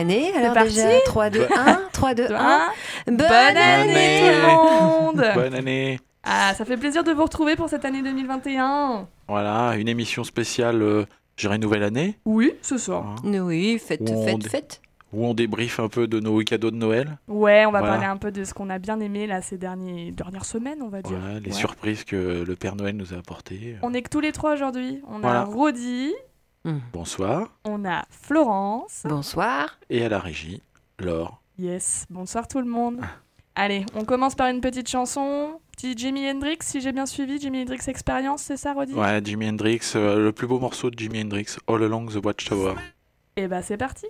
année. Alors parti déjà, 3, 2, 1. 3, 2, Deux, 1. un. Bonne, Bonne année tout le monde Bonne année. Ah, ça fait plaisir de vous retrouver pour cette année 2021 Voilà, une émission spéciale, euh, je dirais nouvelle année, Oui, ce soir. hein, Oui, faites, Où dé- faites. où on débriefe un peu de nos cadeaux de Noël. Ouais, on va Voilà. parler un peu de ce qu'on a bien aimé là ces derniers, dernières semaines, on va dire. Voilà, les Ouais. surprises que le Père Noël nous a apportées. On est que tous les trois aujourd'hui. On Voilà. a Rodi, Bonsoir. on a Florence. Bonsoir. Et à la régie, Laure. Yes, bonsoir tout le monde. Allez, on commence par une petite chanson. Petit Jimi Hendrix, si j'ai bien suivi. Jimi Hendrix Experience, c'est ça, Rodi? Ouais, Jimi Hendrix, euh, le plus beau morceau de Jimi Hendrix, All Along the Watchtower. Et bah c'est parti.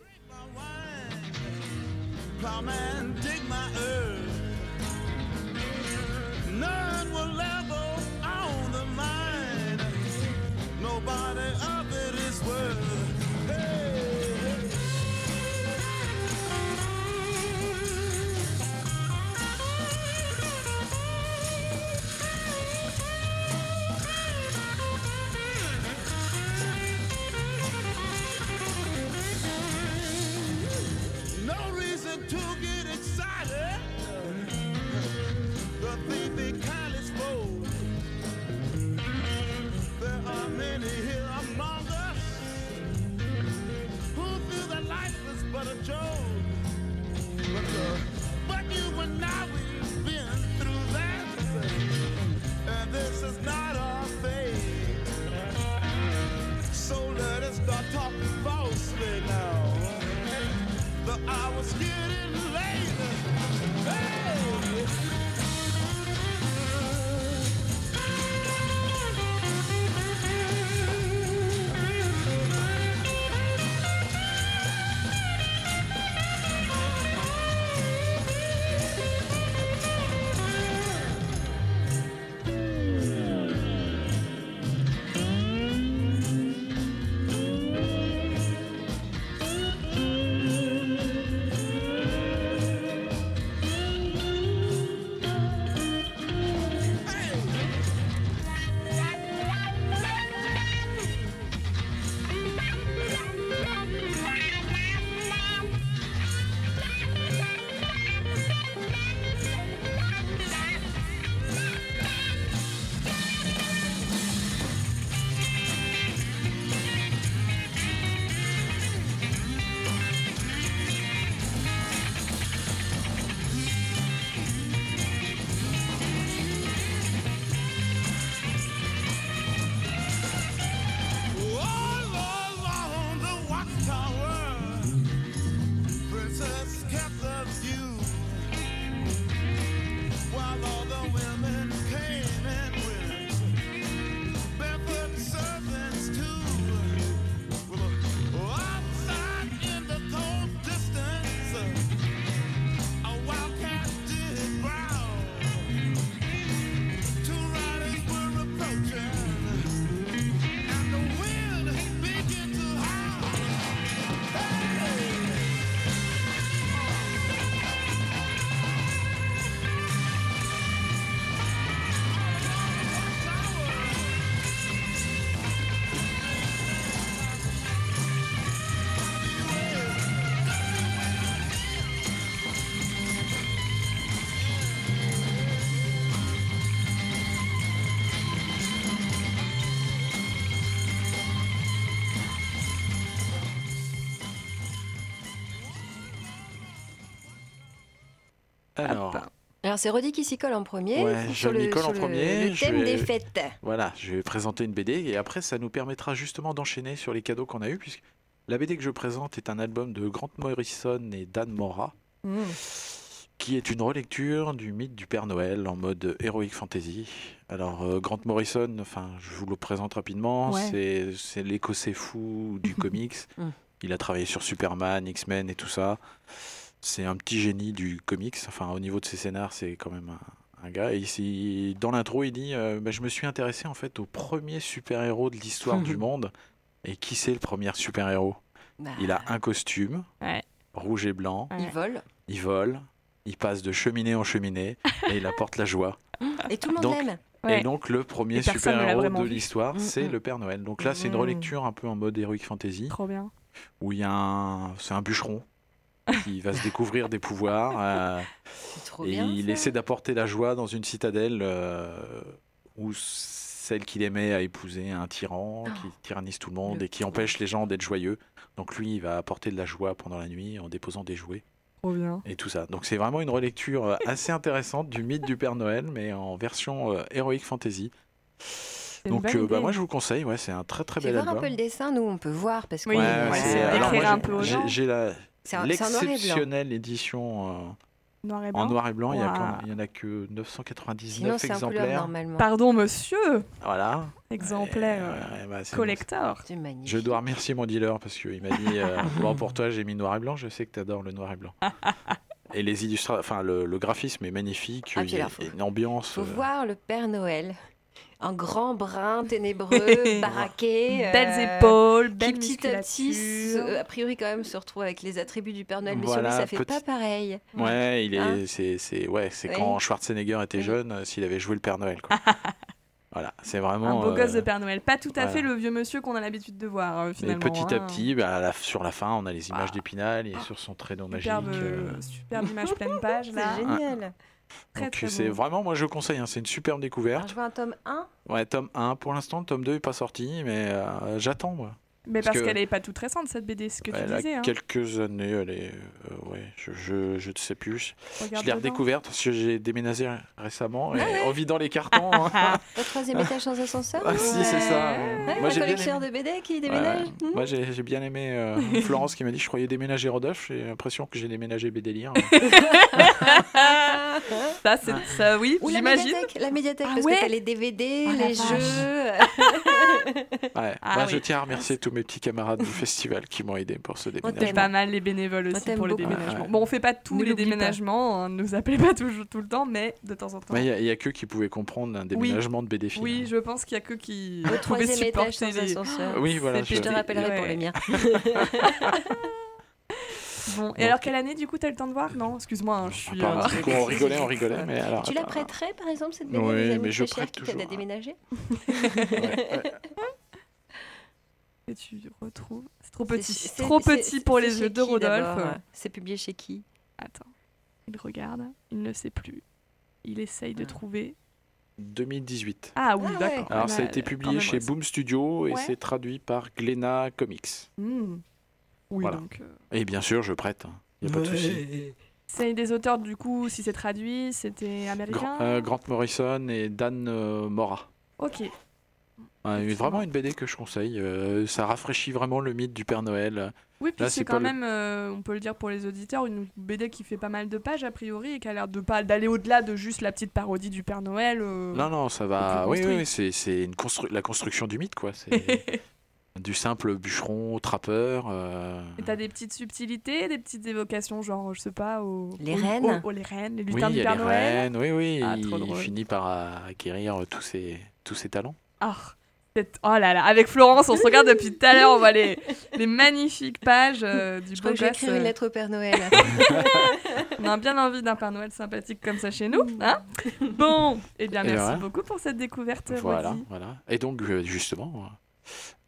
Alors, c'est Rodi qui s'y colle en premier. Ouais, je sur m'y colle en premier, Le thème vais- des fêtes. voilà, je vais présenter une BD et après, ça nous permettra justement d'enchaîner sur les cadeaux qu'on a eus, puisque la BD que je présente est un album de Grant Morrison et Dan Mora. Mmh. qui est une relecture du mythe du Père Noël en mode heroic fantasy. Alors, euh, Grant Morrison, enfin, je vous le présente rapidement, Ouais. c'est- l'écossais fou du comics. Mm. Il a travaillé sur Superman, X-Men et tout ça. C'est un petit génie du comics. Enfin, au niveau de ses scénars, c'est quand même un, un gars. Et ici, dans l'intro, il dit euh, Bah, Je me suis intéressé en fait au premier super-héros de l'histoire du monde. Et qui c'est le premier super-héros? Bah, Il a un costume, Ouais. rouge et blanc, Ouais. Il vole. il vole, il passe de cheminée en cheminée et il apporte la joie. Et tout le monde Donc, l'aime. Ouais. Et donc le premier super-héros de l'histoire, Mm, c'est mm. le Père Noël. Donc là, c'est une Mm. relecture un peu en mode heroic fantasy, Trop bien. où il y a un, c'est un bûcheron qui va se découvrir des pouvoirs euh, C'est trop et bien. il ça. essaie d'apporter la joie dans une citadelle euh, où celle qu'il aimait a épousé un tyran qui tyrannise tout le monde Le et qui empêche les gens d'être joyeux. Donc lui, il va apporter de la joie pendant la nuit en déposant des jouets. Trop bien. et tout ça. Donc c'est vraiment une relecture euh, assez intéressante du mythe du Père Noël, mais en version euh, heroic fantasy. Donc euh, bah, moi je vous conseille, ouais, c'est un très très bel voir un album. peu le dessin, nous on peut voir parce que Oui, Ouais, ouais, c'est- c'est- alors, moi. J'ai la c'est un, c'est en noir et blanc. l'exceptionnelle édition euh, Noir et blanc. en noir et blanc. Il y, a Ouah. quand- il y en a que 999 Sinon c'est en couleur exemplaires. Pardon, monsieur. Voilà. Exemplaire. Ouais, euh, ouais, bah, Collector. Je dois remercier mon dealer parce qu'il m'a dit euh, bon pour toi j'ai mis noir et blanc. Je sais que tu adores le noir et blanc. Et les illustrations, enfin le, le graphisme est magnifique. Ah, il y a une ambiance. Faut euh, voir le Père Noël. Un grand brun ténébreux, baraqué. euh, Belles épaules, qui belle petit à petit, a priori quand même, se retrouve avec les attributs du Père Noël, mais sur Voilà, lui ça fait petit- pas pareil. Ouais, il est, Hein c'est, c'est, ouais, c'est quand Schwarzenegger était jeune, euh, s'il avait joué le Père Noël. Quoi. voilà, c'est vraiment. Un beau gosse euh, de Père Noël. Pas tout à voilà. fait le vieux monsieur qu'on a l'habitude de voir, euh, Mais finalement. petit à hein. petit, bah, à la- sur la fin, on a les images Ah. d'Épinal et sur son traîneau magique. Superbe, euh, superbe image pleine page, là. C'est génial. Très, donc très c'est beau. vraiment, moi je conseille, hein, c'est une superbe Alors découverte. je vois un tome 1. Ouais, tome 1 pour l'instant, le tome 2 est pas sorti, mais euh, j'attends moi. Mais parce parce que- qu'elle est pas toute récente, cette BD, ce que tu elle disais. a Hein. quelques années, elle est. euh, ouais, je, je, je ne sais plus. Regarde je l'ai redécouverte parce que j'ai déménagé récemment et en vidant les cartons. hein. Au troisième étage sans ascenseur. ah, si, c'est ça. Ouais, Moi un j'ai collectionneur aimé. de BD qui déménage. ouais. Moi j'ai j'ai bien aimé euh, Florence qui m'a dit je croyais déménager Rodolphe. J'ai l'impression que j'ai déménagé Bédélire. Ça, c'est ça, oui, Ou la j'imagine. médiathèque, la médiathèque Ah parce ouais que t'as les DVD, Oh les jeux. Ouais. Ah Bah. Je tiens à remercier tous mes petits camarades du festival qui m'ont aidé pour ce C'est déménagement. pas mal les bénévoles aussi pour les beaucoup. déménagements. Ouais, ouais. Bon, on fait pas tous les déménagements, hein, ne nous appelez pas toujours tout le temps, mais de temps en temps. Mais il n'y a, que qui pouvaient comprendre un déménagement de BD film. Oui, je pense qu'il y a que qui pouvaient troisième étage sans supporter les... ascenseur. Oui, voilà. Je te Ouais. rappellerai pour les miens. Bon, et alors quelle année du coup t'as le temps de voir? Non, excuse-moi, hein, je suis... Pardon, euh, coup, on rigolait, on rigolait. Mais alors, Tu la prêterais par exemple cette BD Oui, mais je prête qui toujours. déménager? Ouais, ouais. Tu retrouves... C'est trop petit, C'est- trop petit pour les yeux de Rodolphe. C'est publié chez qui? Attends, il regarde, il ne sait plus. Il essaye de Ah. trouver... 2018. Ah oui, Ah ouais. d'accord. Alors, ça a été publié même, chez ouais. Boom Studio et Ouais. c'est traduit par Glénat Comics. Hmm. Oui, Voilà. donc... euh, Et bien sûr, je prête. Il n'y a pas de souci. C'est des auteurs, du coup, si c'est traduit, c'était américain euh, Grant Morrison et Dan euh, Mora. Ok. Ouais, vraiment une BD que je conseille. euh, ça rafraîchit vraiment le mythe du Père Noël. Oui, puis Là, c'est quand le- même, euh, on peut le dire pour les auditeurs, une BD qui fait pas mal de pages a priori et qui a l'air de pas d'aller au-delà de juste la petite parodie du Père Noël. euh. Non, non, ça va. Oui, oui, oui, c'est c'est une constru- la construction du mythe, quoi. C'est du simple bûcheron, au trappeur. euh, Et t'as des petites subtilités, des petites évocations, genre, je sais pas, aux, Les aux- reines. aux- aux- les reines, les Oui, lutins il du Père les Noël. reines. Oui, oui. Ah, il, finit par acquérir tous ses, tous ses talents. Ah, oh là là, avec Florence, on se regarde depuis tout à l'heure, on voit les, les magnifiques pages euh, du Je beau crois que je vais gosse. écrire une euh, lettre au Père Noël. On a bien envie d'un Père Noël sympathique comme ça chez nous. Hein bon, eh bien Et merci voilà. beaucoup pour cette découverte. Voilà, voilà. Et donc, euh, justement,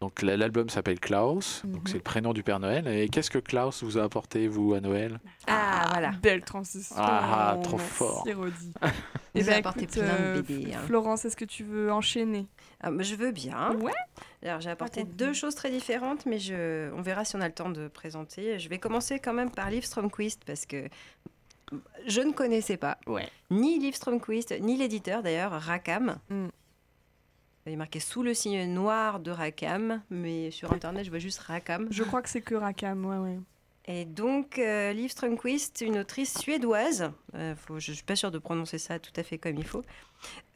donc l'album s'appelle Klaus. Mhm. Donc, c'est le prénom du Père Noël. Et qu'est-ce que Klaus vous a apporté, vous, à Noël? Ah, voilà. Belle transition. Ah, trop Merci, fort. Rodi. Nous Eh a ben, apporté écoute, plein de euh, BD, hein. Florence, est-ce que tu veux enchaîner? Ah, mais je veux bien. Ouais. Alors j'ai apporté deux choses très différentes, mais je... on verra si on a le temps de présenter. Je vais commencer quand même par Liv Stromquist parce que je ne connaissais pas Ouais. ni Liv Stromquist, ni l'éditeur d'ailleurs, Rackham. Mm. Il est marqué sous le signe noir de Rackham, mais sur internet je vois juste Rackham. Je crois que c'est que Rakam, ouais, ouais. Et donc, euh, Liv Strömquist, une autrice suédoise, euh, faut- je ne suis pas sûre de prononcer ça tout à fait comme il faut,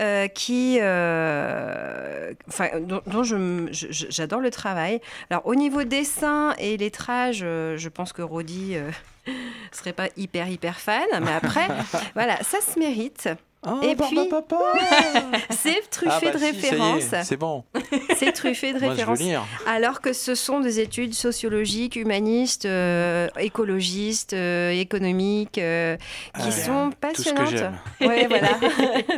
euh, qui, euh, enfin, dont, dont j'adore le travail. Alors, au niveau dessin et lettrage, je pense que Rodi euh, serait pas hyper, hyper fan, mais après, voilà, ça se mérite. Ah, Et puis- Papa C'est Ah truffé bah de si, références. C'est bon. C'est truffé de références. Alors que ce sont des études sociologiques, humanistes, euh, écologistes, euh, économiques, euh, qui Ah, sont Tout ce que passionnantes. j'aime. Ouais, voilà,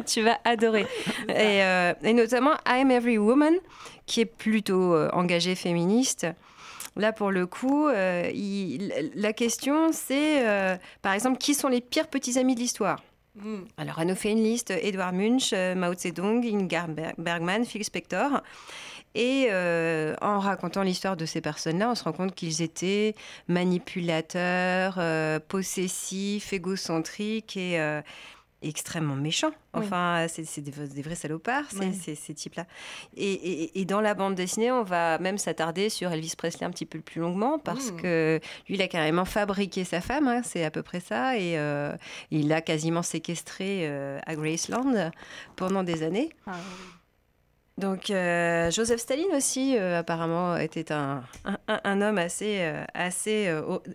tu vas adorer. Et, euh, et notamment I'm Every Woman, qui est plutôt euh, engagée féministe. Là, pour le coup, euh, il- la question, c'est, euh, par exemple, qui sont les pires petits amis de l'histoire Mm. alors, elle nous fait une liste Edouard Munch, euh, Mao Zedong, Ingmar Ber- Bergman, Phil Spector. Et euh, en racontant l'histoire de ces personnes-là, on se rend compte qu'ils étaient manipulateurs, possessifs, égocentriques et extrêmement méchants. Enfin, c'est c'est des, vrais- des vrais salopards, ces, Oui. ces- ces types-là. Et, et- et dans la bande dessinée, on va même s'attarder sur Elvis Presley un petit peu plus longuement parce Mm. que lui, il a carrément fabriqué sa femme, hein, c'est à peu près ça. Et euh, il l'a quasiment séquestré euh, à Graceland pendant des années. Ah, oui. Donc euh, Joseph Staline aussi, euh, apparemment, était un, un, homme assez... euh, assez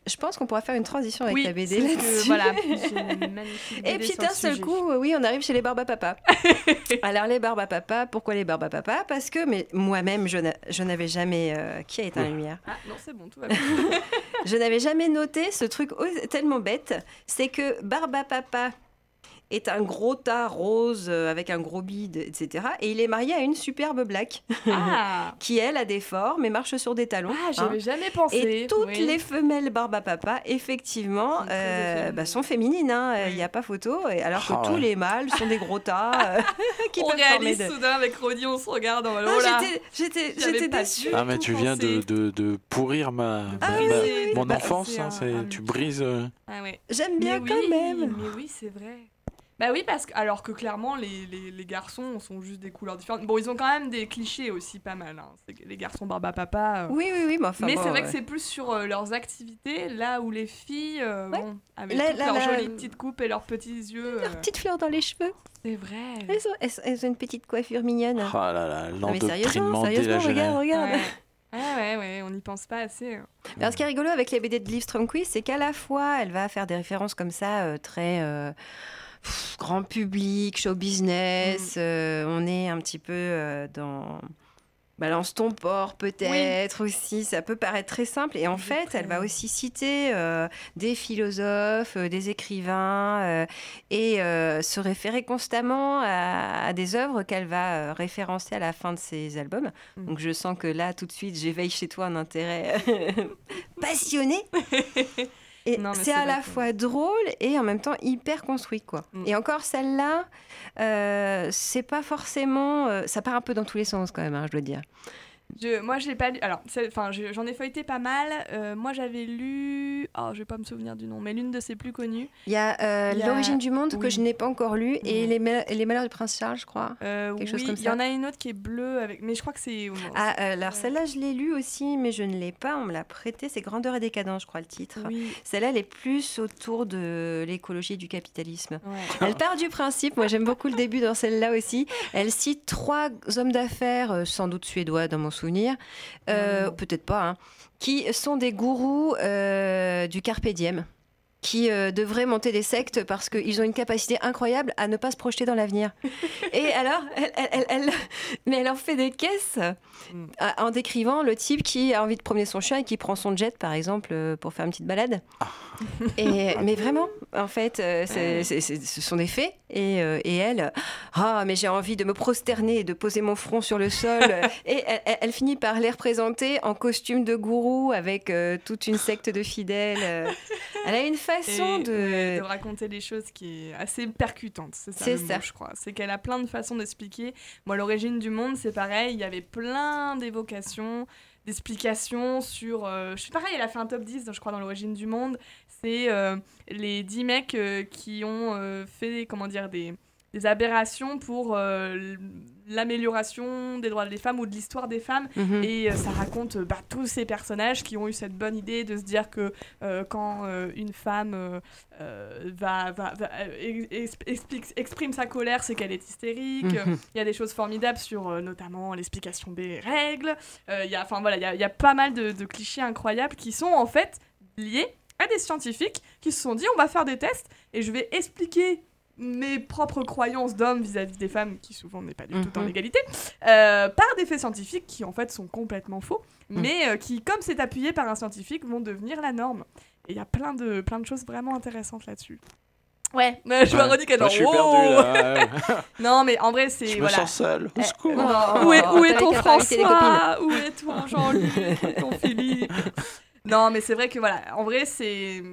Je pense qu'on pourra faire une transition avec Oui, la BD là-dessus. voilà, Et puis d'un seul coup, oui, on arrive chez les barbes à papa. Alors les barbes à papa, pourquoi les barbes à papa? Parce que mais moi-même, je n'a- je n'avais jamais... qui a éteint la lumière? Ah non, c'est bon, tout va bien. Je n'avais jamais noté ce truc tellement bête. C'est que Barbe à Papa est un gros tas rose euh, avec un gros bide, etc. Et il est marié à une superbe black Ah, qui, elle, a des formes et marche sur des talons. ah hein. j'avais jamais pensé. Et toutes oui. les femelles Barbe à Papa, effectivement, Sont euh, féminines. bah, sont féminines. hein. Il Oui. n'y a pas photo. Et alors que Ah tous les mâles sont des gros tas euh, qui on réalise de... soudain avec Rodi, on se regarde Ah, oh là. j'étais- déçue. Ah, mais tu viens de, de, de pourrir ma, Ah ma- oui, ma- oui, mon bah, enfance. hein, un- tu brises. euh, Ah. J'aime bien mais quand oui, même. Mais oui, c'est vrai. Bah oui, parce que alors que clairement les, les, les garçons sont juste des couleurs différentes. Bon, ils ont quand même des clichés aussi pas mal. Hein. Les garçons barbe à papa. euh, Oui, oui, oui. Mais, enfin, mais bon, c'est vrai que c'est plus sur euh, leurs activités, là où les filles, euh, Ouais. bon, avec leurs jolies petites coupes et leurs petits yeux. Leurs euh, petites fleurs dans les cheveux. C'est vrai. Elles ont, elles, elles ont une petite coiffure mignonne. Oh là là, Non, mais sérieusement, sérieusement, la regarde, regarde. Ouais. ouais, ouais, ouais, on n'y pense pas assez. hein. Alors, ce qui est rigolo avec les BD de Liv Strömquist, c'est qu'à la fois, elle va faire des références comme ça, euh, très euh, pff, grand public, show business. euh, on est un petit peu euh, dans Balance ton port, peut-être aussi. Ça peut paraître très simple. Et en fait, elle va aussi citer euh, des philosophes, euh, des écrivains, euh, et se référer constamment à, à des œuvres qu'elle va référencer à la fin de ses albums. Mm. Donc je sens que là, tout de suite, j'éveille chez toi un intérêt passionné. Et c'est à la fois drôle et en même temps hyper construit, quoi. Mm. Et encore celle-là, euh, c'est pas forcément, euh, ça part un peu dans tous les sens quand même, hein, je dois dire. Je, moi, j'ai pas lu. Alors, enfin, je- j'en ai feuilleté pas mal. Euh, moi, j'avais lu. Oh, je vais pas me souvenir du nom, mais l'une de ses plus connues. Il y a, euh, a- l'origine du monde que je n'ai pas encore lu et les, mal- les malheurs du prince Charles, je crois. Euh, Quelque chose comme il y ça. en a une autre qui est bleue avec. Mais je crois que c'est. Ah, alors celle-là, je l'ai lue aussi, mais je ne l'ai pas. On me l'a prêtée. C'est Grandeur et décadence, je crois, le titre. Oui. Celle-là, elle est plus autour de l'écologie et du capitalisme. ouais. Elle part du principe, moi j'aime beaucoup le début dans celle-là aussi. Elle cite trois hommes d'affaires, euh, sans doute suédois dans mon souvenir, euh, peut-être pas, hein, qui sont des gourous euh, du carpe diem, qui euh, devraient monter des sectes parce qu'ils ont une capacité incroyable à ne pas se projeter dans l'avenir. Et alors, elle, elle- elle- elle- mais elle en fait des caisses Mm. en décrivant le type qui a envie de promener son chien et qui prend son jet, par exemple, euh, pour faire une petite balade. Et, mais vraiment, en fait, euh, c'est- c'est- c'est- ce sont des faits. Et, et elle, ah, mais j'ai envie de me prosterner et de poser mon front sur le sol. et elle, finit par les représenter en costume de gourou avec euh, toute une secte de fidèles. Elle a une façon Et, de. ouais, de raconter les choses qui est assez percutante. C'est ça, ça. mot, je crois. C'est qu'elle a plein de façons d'expliquer. Moi, l'origine du monde, c'est pareil. Il y avait plein d'évocations, d'explications sur. euh, je sais pareil, elle a fait un top 10, je crois, dans l'origine du monde. C'est euh, les 10 mecs euh, qui ont fait, comment dire, des des aberrations pour euh, l'amélioration des droits des femmes ou de l'histoire des femmes. Mhm. Et euh, ça raconte euh, bah, tous ces personnages qui ont eu cette bonne idée de se dire que euh, quand une femme va, va- va- ex- explique- exprime sa colère, c'est qu'elle est hystérique. Mhm. Il y a des choses formidables sur notamment l'explication des règles. Il y a, enfin voilà, il y a, y a pas mal de, de clichés incroyables qui sont en fait liés à des scientifiques qui se sont dit on va faire des tests et je vais expliquer mes propres croyances d'hommes vis-à-vis des femmes, qui souvent n'est pas du tout en Mhm. égalité, euh, par des faits scientifiques qui en fait sont complètement faux, Mhm. mais euh, qui, comme c'est appuyé par un scientifique, vont devenir la norme. Et il y a plein de, plein de choses vraiment intéressantes là-dessus. Ouais, mais je redis qu'elle Moi, est je suis genre, perdu wow là. Non, mais en vrai, c'est. Je me voilà. sens seul. Au Eh, secours. Oh, où est, où est ton François Où est ton Jean-Luc Ton Philippe? Non, mais c'est vrai que voilà, en vrai, c'est.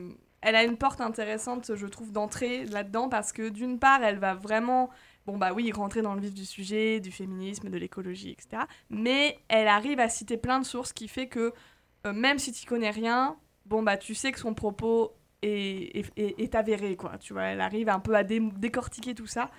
Elle a une porte intéressante, je trouve, d'entrée là-dedans parce que d'une part, elle va vraiment. Bon, bah oui, rentrer dans le vif du sujet, du féminisme, de l'écologie, etc. Mais elle arrive à citer plein de sources qui fait que euh, même si tu connais rien, bon, bah tu sais que son propos est, est, avéré, quoi. Tu vois, elle arrive un peu à dé- décortiquer tout ça.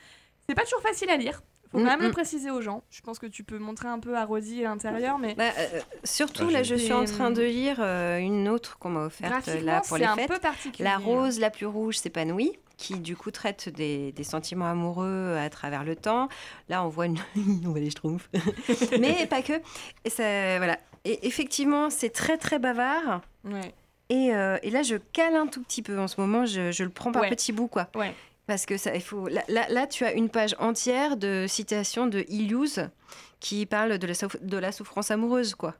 C'est pas toujours facile à lire. Faut quand Mm, même le mm. préciser aux gens. Je pense que tu peux montrer un peu à Rosie à l'intérieur, mais Bah, euh, surtout, Ah, là, je suis en train de lire euh, une autre qu'on m'a offerte euh, là pour les un fêtes. peu particulier. La rose la plus rouge s'épanouit, qui du coup traite des, des sentiments amoureux à travers le temps. Là, on voit une... on voit les schtroumpfs. Mais pas que. Et ça, voilà. Et effectivement, c'est très très bavard. Ouais. Et, euh, et là, je cale un tout petit peu en ce moment. Je, je le prends par Ouais. petits bouts, quoi. Ouais. Parce que ça, il faut. Là, là, là, tu as une page entière de citations de Ilius qui parle de la, souf- de la souffrance amoureuse, quoi.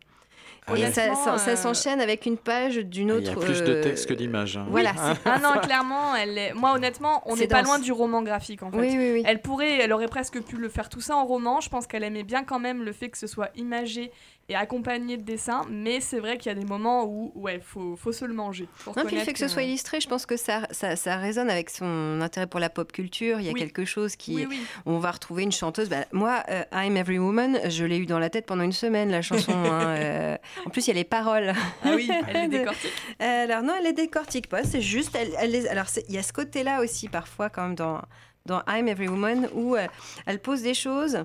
Ah et ça, ça- ça euh, s'enchaîne avec une page d'une Il autre. y a plus de euh, texte que d'images. hein. Voilà. Ah. c'est- Ah non, clairement, elle est... moi honnêtement, on C'est n'est pas loin du roman graphique en fait. Oui, oui, oui. Elle pourrait, elle aurait presque pu le faire tout ça en roman. Je pense qu'elle aimait bien quand même le fait que ce soit imagé et accompagné de dessins, mais c'est vrai qu'il y a des moments où, ouais, faut, faut se le manger. pour Non, puis le fait que ce soit illustré, je pense que ça, ça, ça résonne avec son intérêt pour la pop culture. Il y a Oui. quelque chose qui. Oui, oui. On va retrouver une chanteuse. Bah, moi, euh, I'm Every Woman, je l'ai eu dans la tête pendant une semaine, la chanson. hein, euh. En plus, il y a les paroles. Ah oui, elle est De- décortique. Alors, non, elle les décortique pas. C'est juste. Elle, elle les- Alors, il y a ce côté-là aussi, parfois, quand même, dans, dans I'm Every Woman, où euh, elle pose des choses.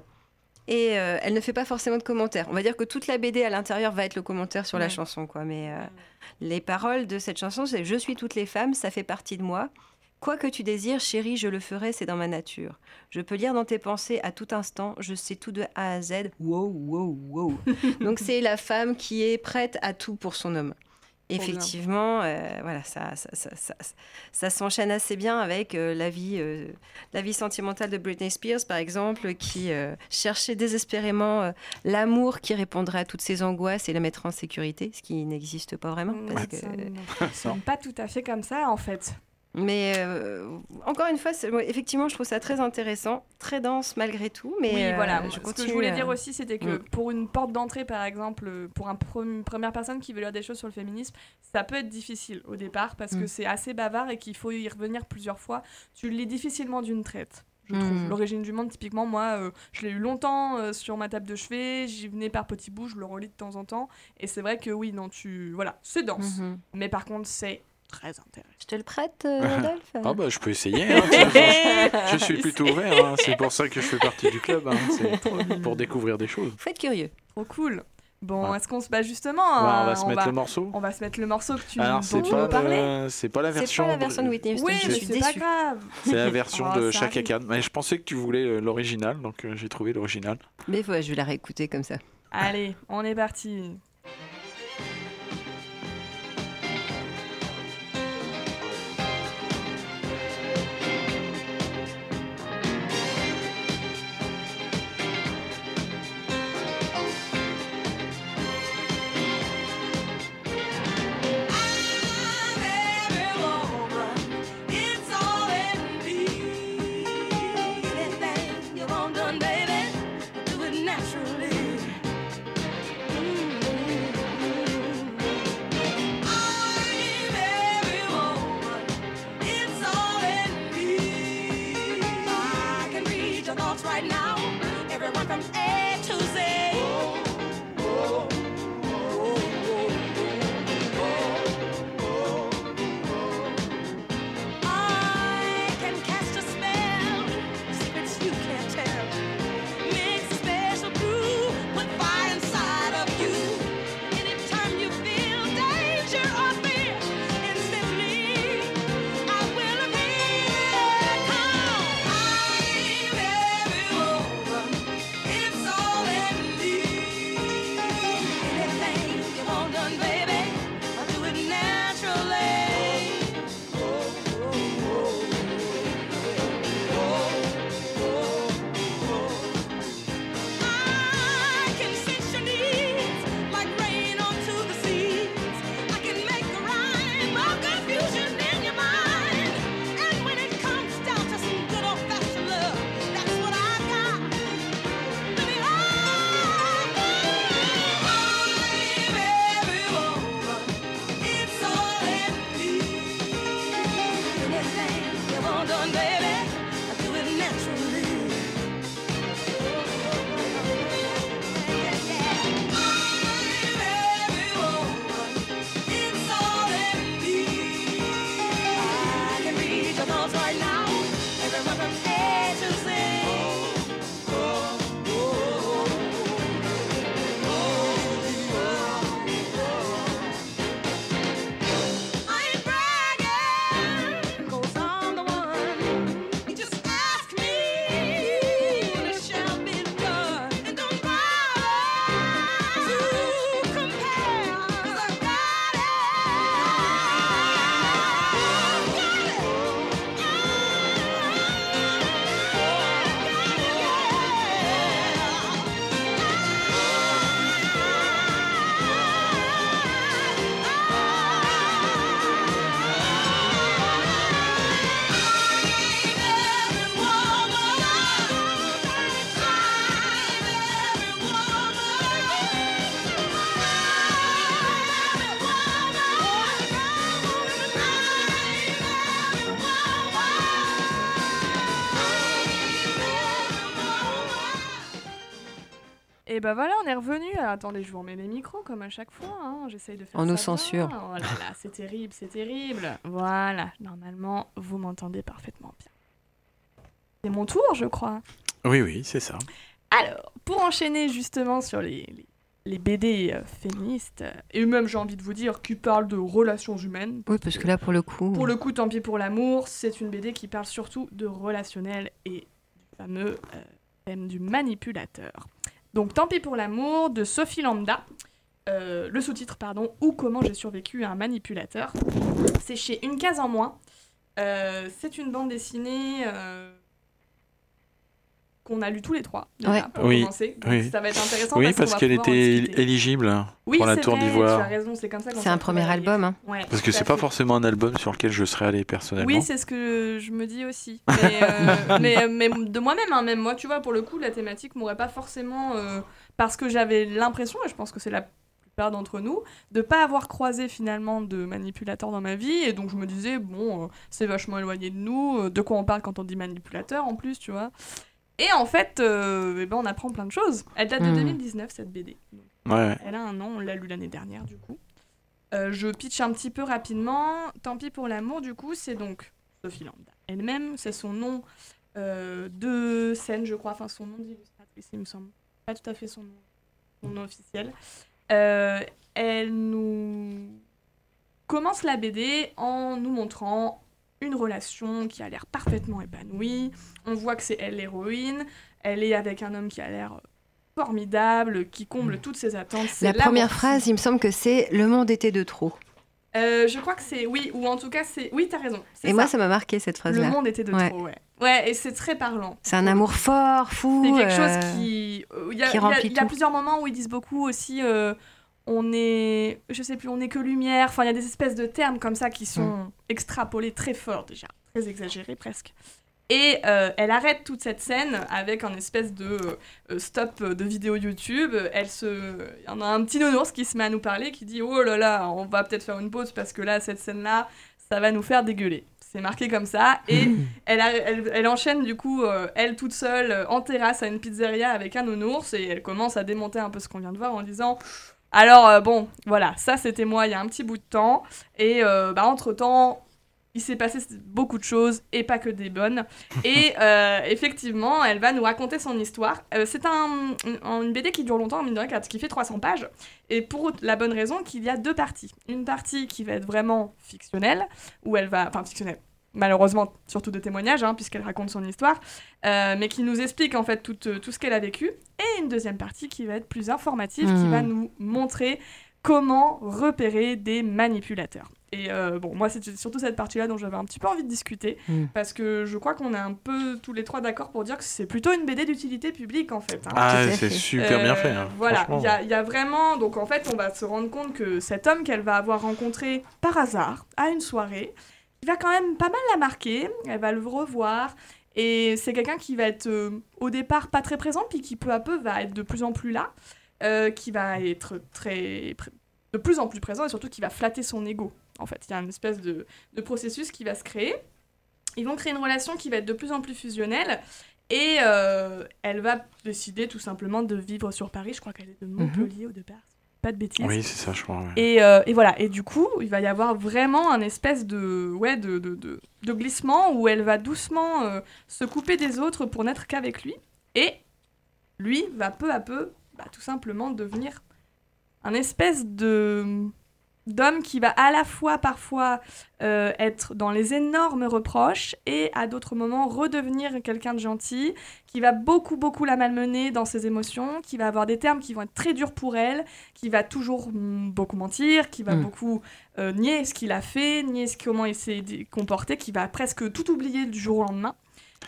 Et euh, elle ne fait pas forcément de commentaires. On va dire que toute la BD à l'intérieur va être le commentaire sur la chanson, quoi. Mais euh, les paroles de cette chanson, c'est Je suis toutes les femmes, ça fait partie de moi. Quoi que tu désires, chérie, je le ferai, c'est dans ma nature. Je peux lire dans tes pensées à tout instant, je sais tout de A à Z. Wow, wow, wow. Donc c'est la femme qui est prête à tout pour son homme. Effectivement, euh, voilà, ça, ça, ça, ça, ça s'enchaîne assez bien avec euh, la, vie, euh, la vie sentimentale de Britney Spears, par exemple, qui euh, cherchait désespérément euh, l'amour qui répondrait à toutes ses angoisses et la mettre en sécurité, ce qui n'existe pas vraiment. Mm, parce que- Ça ne fonctionne pas tout à fait comme ça en fait. Mais euh, encore une fois, effectivement, je trouve ça très intéressant, très dense malgré tout. Mais oui, euh, voilà. je Ce que je voulais à- dire aussi, c'était que Mm. pour une porte d'entrée, par exemple, euh, pour un pre- une première personne qui veut lire des choses sur le féminisme, ça peut être difficile au départ parce que Mm. c'est assez bavard et qu'il faut y revenir plusieurs fois. Tu le lis difficilement d'une traite. Je trouve. Mm. L'origine du monde, typiquement, moi, euh, je l'ai eu longtemps euh, sur ma table de chevet, j'y venais par petits bouts, je le relis de temps en temps. Et c'est vrai que oui, non, tu. Voilà, c'est dense. Mhm. Mais par contre, c'est très intéressant. Je te le prête, euh, Adolphe Ah bah je peux essayer. hein, je, suis plutôt ouvert. hein, C'est pour ça que je fais partie du club. hein, C'est pour découvrir des choses. Faut être curieux. Trop cool. Bon, Ouais. est-ce qu'on se bat justement Ouais, on va se mettre le morceau. on va se mettre le morceau que tu, Alors dont c'est pas, nous parlais. c'est pas la C'est version. pas la version de Whitney Houston, Oui, je mais suis c'est pas déçue. grave. C'est la version Oh, de Chaka. Khan. Mais je pensais que tu voulais euh, l'original, donc euh, j'ai trouvé l'original. Mais ouais, je vais la réécouter comme ça. Allez, on est parti. Et bah voilà, on est revenu. Alors, attendez, je vous remets les micros comme à chaque fois. hein. J'essaye de faire On ça nous bien. censure. Oh là là, c'est terrible, c'est terrible. Voilà, normalement, vous m'entendez parfaitement bien. C'est mon tour, je crois. Oui, oui, c'est ça. Alors, pour enchaîner justement sur les, les, les BD euh, féministes, euh, et même j'ai envie de vous dire, qui parlent de relations humaines. Oui, parce que là, pour le coup. Pour le coup, tant pis pour l'amour, c'est une BD qui parle surtout de relationnel et du fameux euh, thème du manipulateur. Donc, tant pis pour l'amour de Sophie Lambda. Euh, le sous-titre, pardon, ou comment j'ai survécu à un manipulateur. C'est chez Une case en moins. Euh, c'est une bande dessinée euh, qu'on a lu tous les trois, déjà, Ouais. pour Oui, commencer. Donc, oui. ça va être intéressant Oui, parce, parce qu'on va qu'elle était éligible Oui, pour la c'est Tour vrai, Tu as d'Ivoire. raison, c'est comme ça qu'on C'est un premier album. hein. Ouais, Parce que c'est pas forcément un album sur lequel je serais allé personnellement. Oui, c'est ce que je me dis aussi. Mais, euh, mais, mais de moi-même, hein, même moi, tu vois, pour le coup, la thématique m'aurait pas forcément. euh, parce que j'avais l'impression, et je pense que c'est la plupart d'entre nous, de pas avoir croisé finalement de manipulateurs dans ma vie. Et donc je me disais, bon, euh, c'est vachement éloigné de nous. euh, de quoi on parle quand on dit manipulateur en plus, tu vois. Et en fait, euh, eh ben, on apprend plein de choses. Elle date de Hmm. 2019, cette BD. Ouais. Elle a un an, on l'a lu l'année dernière du coup. Euh, je pitch un petit peu rapidement. Tant pis pour l'amour, du coup, c'est donc Sophie Lambda elle-même, c'est son nom euh, de scène, je crois, enfin son nom d'illustratrice, il me semble. Pas tout à fait son nom, son nom officiel. Euh, elle nous commence la BD en nous montrant une relation qui a l'air parfaitement épanouie. On voit que c'est elle l'héroïne. Elle est avec un homme qui a l'air formidable, qui comble toutes ses attentes. La première phrase, il me semble que c'est Le monde était de trop. Euh, je crois que c'est oui, ou en tout cas c'est oui, t'as raison. Et moi, ça m'a marqué cette Le phrase-là. monde était de Ouais. trop, ouais. Ouais, et c'est très parlant. C'est un amour fort, fou. C'est quelque euh, chose qui. euh, Il y, a- qui il y a- remplit il y a plusieurs moments où ils disent beaucoup aussi. Euh, on est. Je sais plus, on est que lumière. Enfin, il y a des espèces de termes comme ça qui sont Mm. extrapolés très fort déjà. Très exagérés presque. Et euh, elle arrête toute cette scène avec un espèce de euh, stop de vidéo YouTube. Elle se, il y en a un petit nounours qui se met à nous parler, qui dit oh là là, on va peut-être faire une pause parce que là cette scène là, ça va nous faire dégueuler. C'est marqué comme ça et elle, a- elle, elle enchaîne du coup euh, elle toute seule euh, en terrasse à une pizzeria avec un nounours et elle commence à démonter un peu ce qu'on vient de voir en disant alors euh, bon voilà ça c'était moi il y a un petit bout de temps et euh, bah, entre temps il s'est passé beaucoup de choses et pas que des bonnes. Et euh, effectivement, elle va nous raconter son histoire. C'est un, un- une BD qui dure longtemps, mine de rien, qui fait 300 pages. Et pour la bonne raison qu'il y a deux parties. Une partie qui va être vraiment fictionnelle, où elle va. Enfin, fictionnelle. Malheureusement, surtout de témoignages, hein, puisqu'elle raconte son histoire, euh, mais qui nous explique en fait tout, euh, tout ce qu'elle a vécu. Et une deuxième partie qui va être plus informative, qui va nous montrer comment repérer des manipulateurs. Et euh, bon, moi, c'est surtout cette partie-là dont j'avais un petit peu envie de discuter, Mm. parce que je crois qu'on est un peu tous les trois d'accord pour dire que c'est plutôt une BD d'utilité publique, en fait. hein. Ah, c'est super bien fait. hein, Voilà, il y y a vraiment. Donc en fait, on va se rendre compte que cet homme qu'elle va avoir rencontré par hasard à une soirée, il va quand même pas mal la marquer. Elle va le revoir. Et c'est quelqu'un qui va être euh, au départ pas très présent, puis qui peu à peu va être de plus en plus là, euh, qui va être très de plus en plus présent et surtout qui va flatter son ego. En fait, il y a une espèce de, de processus qui va se créer. ils vont créer une relation qui va être de plus en plus fusionnelle. Et euh, elle va décider tout simplement de vivre sur Paris. Je crois qu'elle est de Montpellier au départ. Pas de bêtises. Oui, c'est ça, je crois. ouais. Et, euh, et voilà, et du coup, il va y avoir vraiment un espèce de, ouais, de, de, de, de glissement où elle va doucement euh, se couper des autres pour n'être qu'avec lui. Et lui va peu à peu, bah, tout simplement, devenir un espèce de d'homme qui va à la fois parfois euh, être dans les énormes reproches et à d'autres moments redevenir quelqu'un de gentil, qui va beaucoup beaucoup la malmener dans ses émotions, qui va avoir des termes qui vont être très durs pour elle, qui va toujours mm, beaucoup mentir, qui va Mm. beaucoup euh, nier ce qu'il a fait, nier ce, comment il s'est comporté, qui va presque tout oublier du jour au lendemain.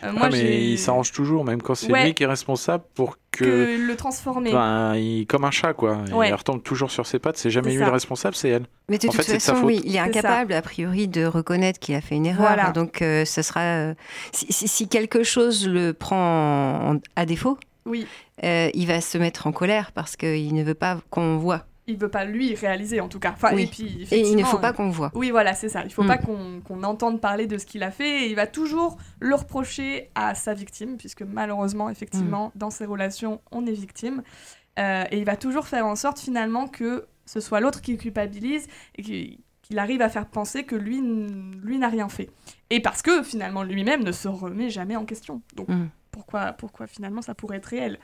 Euh, Ah, mais j'ai- il s'arrange toujours, même quand c'est Ouais. lui qui est responsable, pour que. que le transformer. Ben, il, comme un chat, quoi. Ouais. Il retombe toujours sur ses pattes. C'est jamais lui ça. le responsable, c'est elle. Mais de En toute fait, façon, faute. oui, il est ça. incapable, a priori, de reconnaître qu'il a fait une erreur. Voilà. Donc, euh, ça sera. euh, si, si- si quelque chose le prend en- à défaut, Oui, euh, il va se mettre en colère parce qu'il ne veut pas qu'on voit. Il veut pas lui réaliser en tout cas. Enfin, Oui. et puis Et il ne faut pas euh, qu'on voit. Oui, voilà, c'est ça. Il faut Mm. pas qu'on entende parler de ce qu'il a fait. Et il va toujours le reprocher à sa victime, puisque malheureusement, effectivement, dans ces relations, on est victime. Euh, et il va toujours faire en sorte finalement que ce soit l'autre qui culpabilise et qui- qu'il arrive à faire penser que lui, lui n'a rien fait. Et parce que finalement lui-même ne se remet jamais en question. Donc Mm. pourquoi, pourquoi finalement ça pourrait être réel?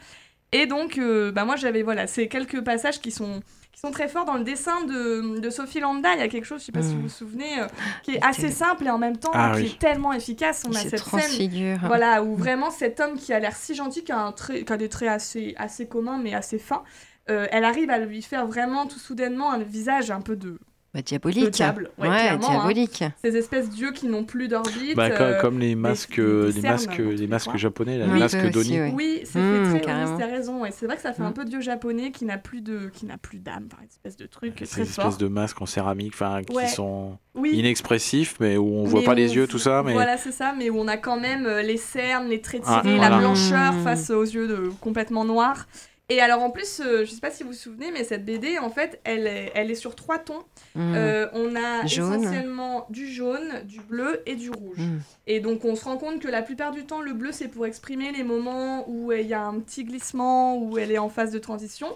Et donc, euh, bah moi j'avais voilà, ces quelques passages qui sont qui sont très forts dans le dessin de, de Sophie Lambda. Il y a quelque chose, je sais pas si vous vous souvenez, euh, qui est assez simple et en même temps Ah qui oui. est tellement efficace. On Il a se cette scène voilà, où vraiment cet homme qui a l'air si gentil, qui a, un trait, qui a des traits assez, assez communs mais assez fins, euh, elle arrive à lui faire vraiment tout soudainement un visage un peu de Bah, diabolique. Le diable, ouais, hein. diabolique. ces espèces d'yeux qui n'ont plus d'orbite. Bah, euh, comme les masques, euh, les cernes, masques, les masques quoi. japonais, Oui, les masques d'Oni. ouais. Oui, c'est Mmh, très oui, t'as raison. Et c'est vrai que ça fait un Mmh. peu dieu japonais qui n'a plus de, qui n'a plus d'âme, par une espèce de truc Ces très espèces fort. de masques en céramique, enfin, qui Ouais. sont Oui. inexpressifs, mais où on voit Mais pas où les yeux, tout ça, mais Voilà, c'est ça, mais où on a quand même euh, les cernes, les traits Ah, tirés, voilà. la blancheur Mmh. face aux yeux de, complètement noirs. Et alors en plus, euh, je sais pas si vous vous souvenez, mais cette BD, en fait, elle est, elle est sur trois tons. Mm. Euh, on a Jaune. essentiellement du jaune, du bleu et du rouge. Mm. Et donc on se rend compte que la plupart du temps, le bleu, c'est pour exprimer les moments où il y a un petit glissement, où elle est en phase de transition.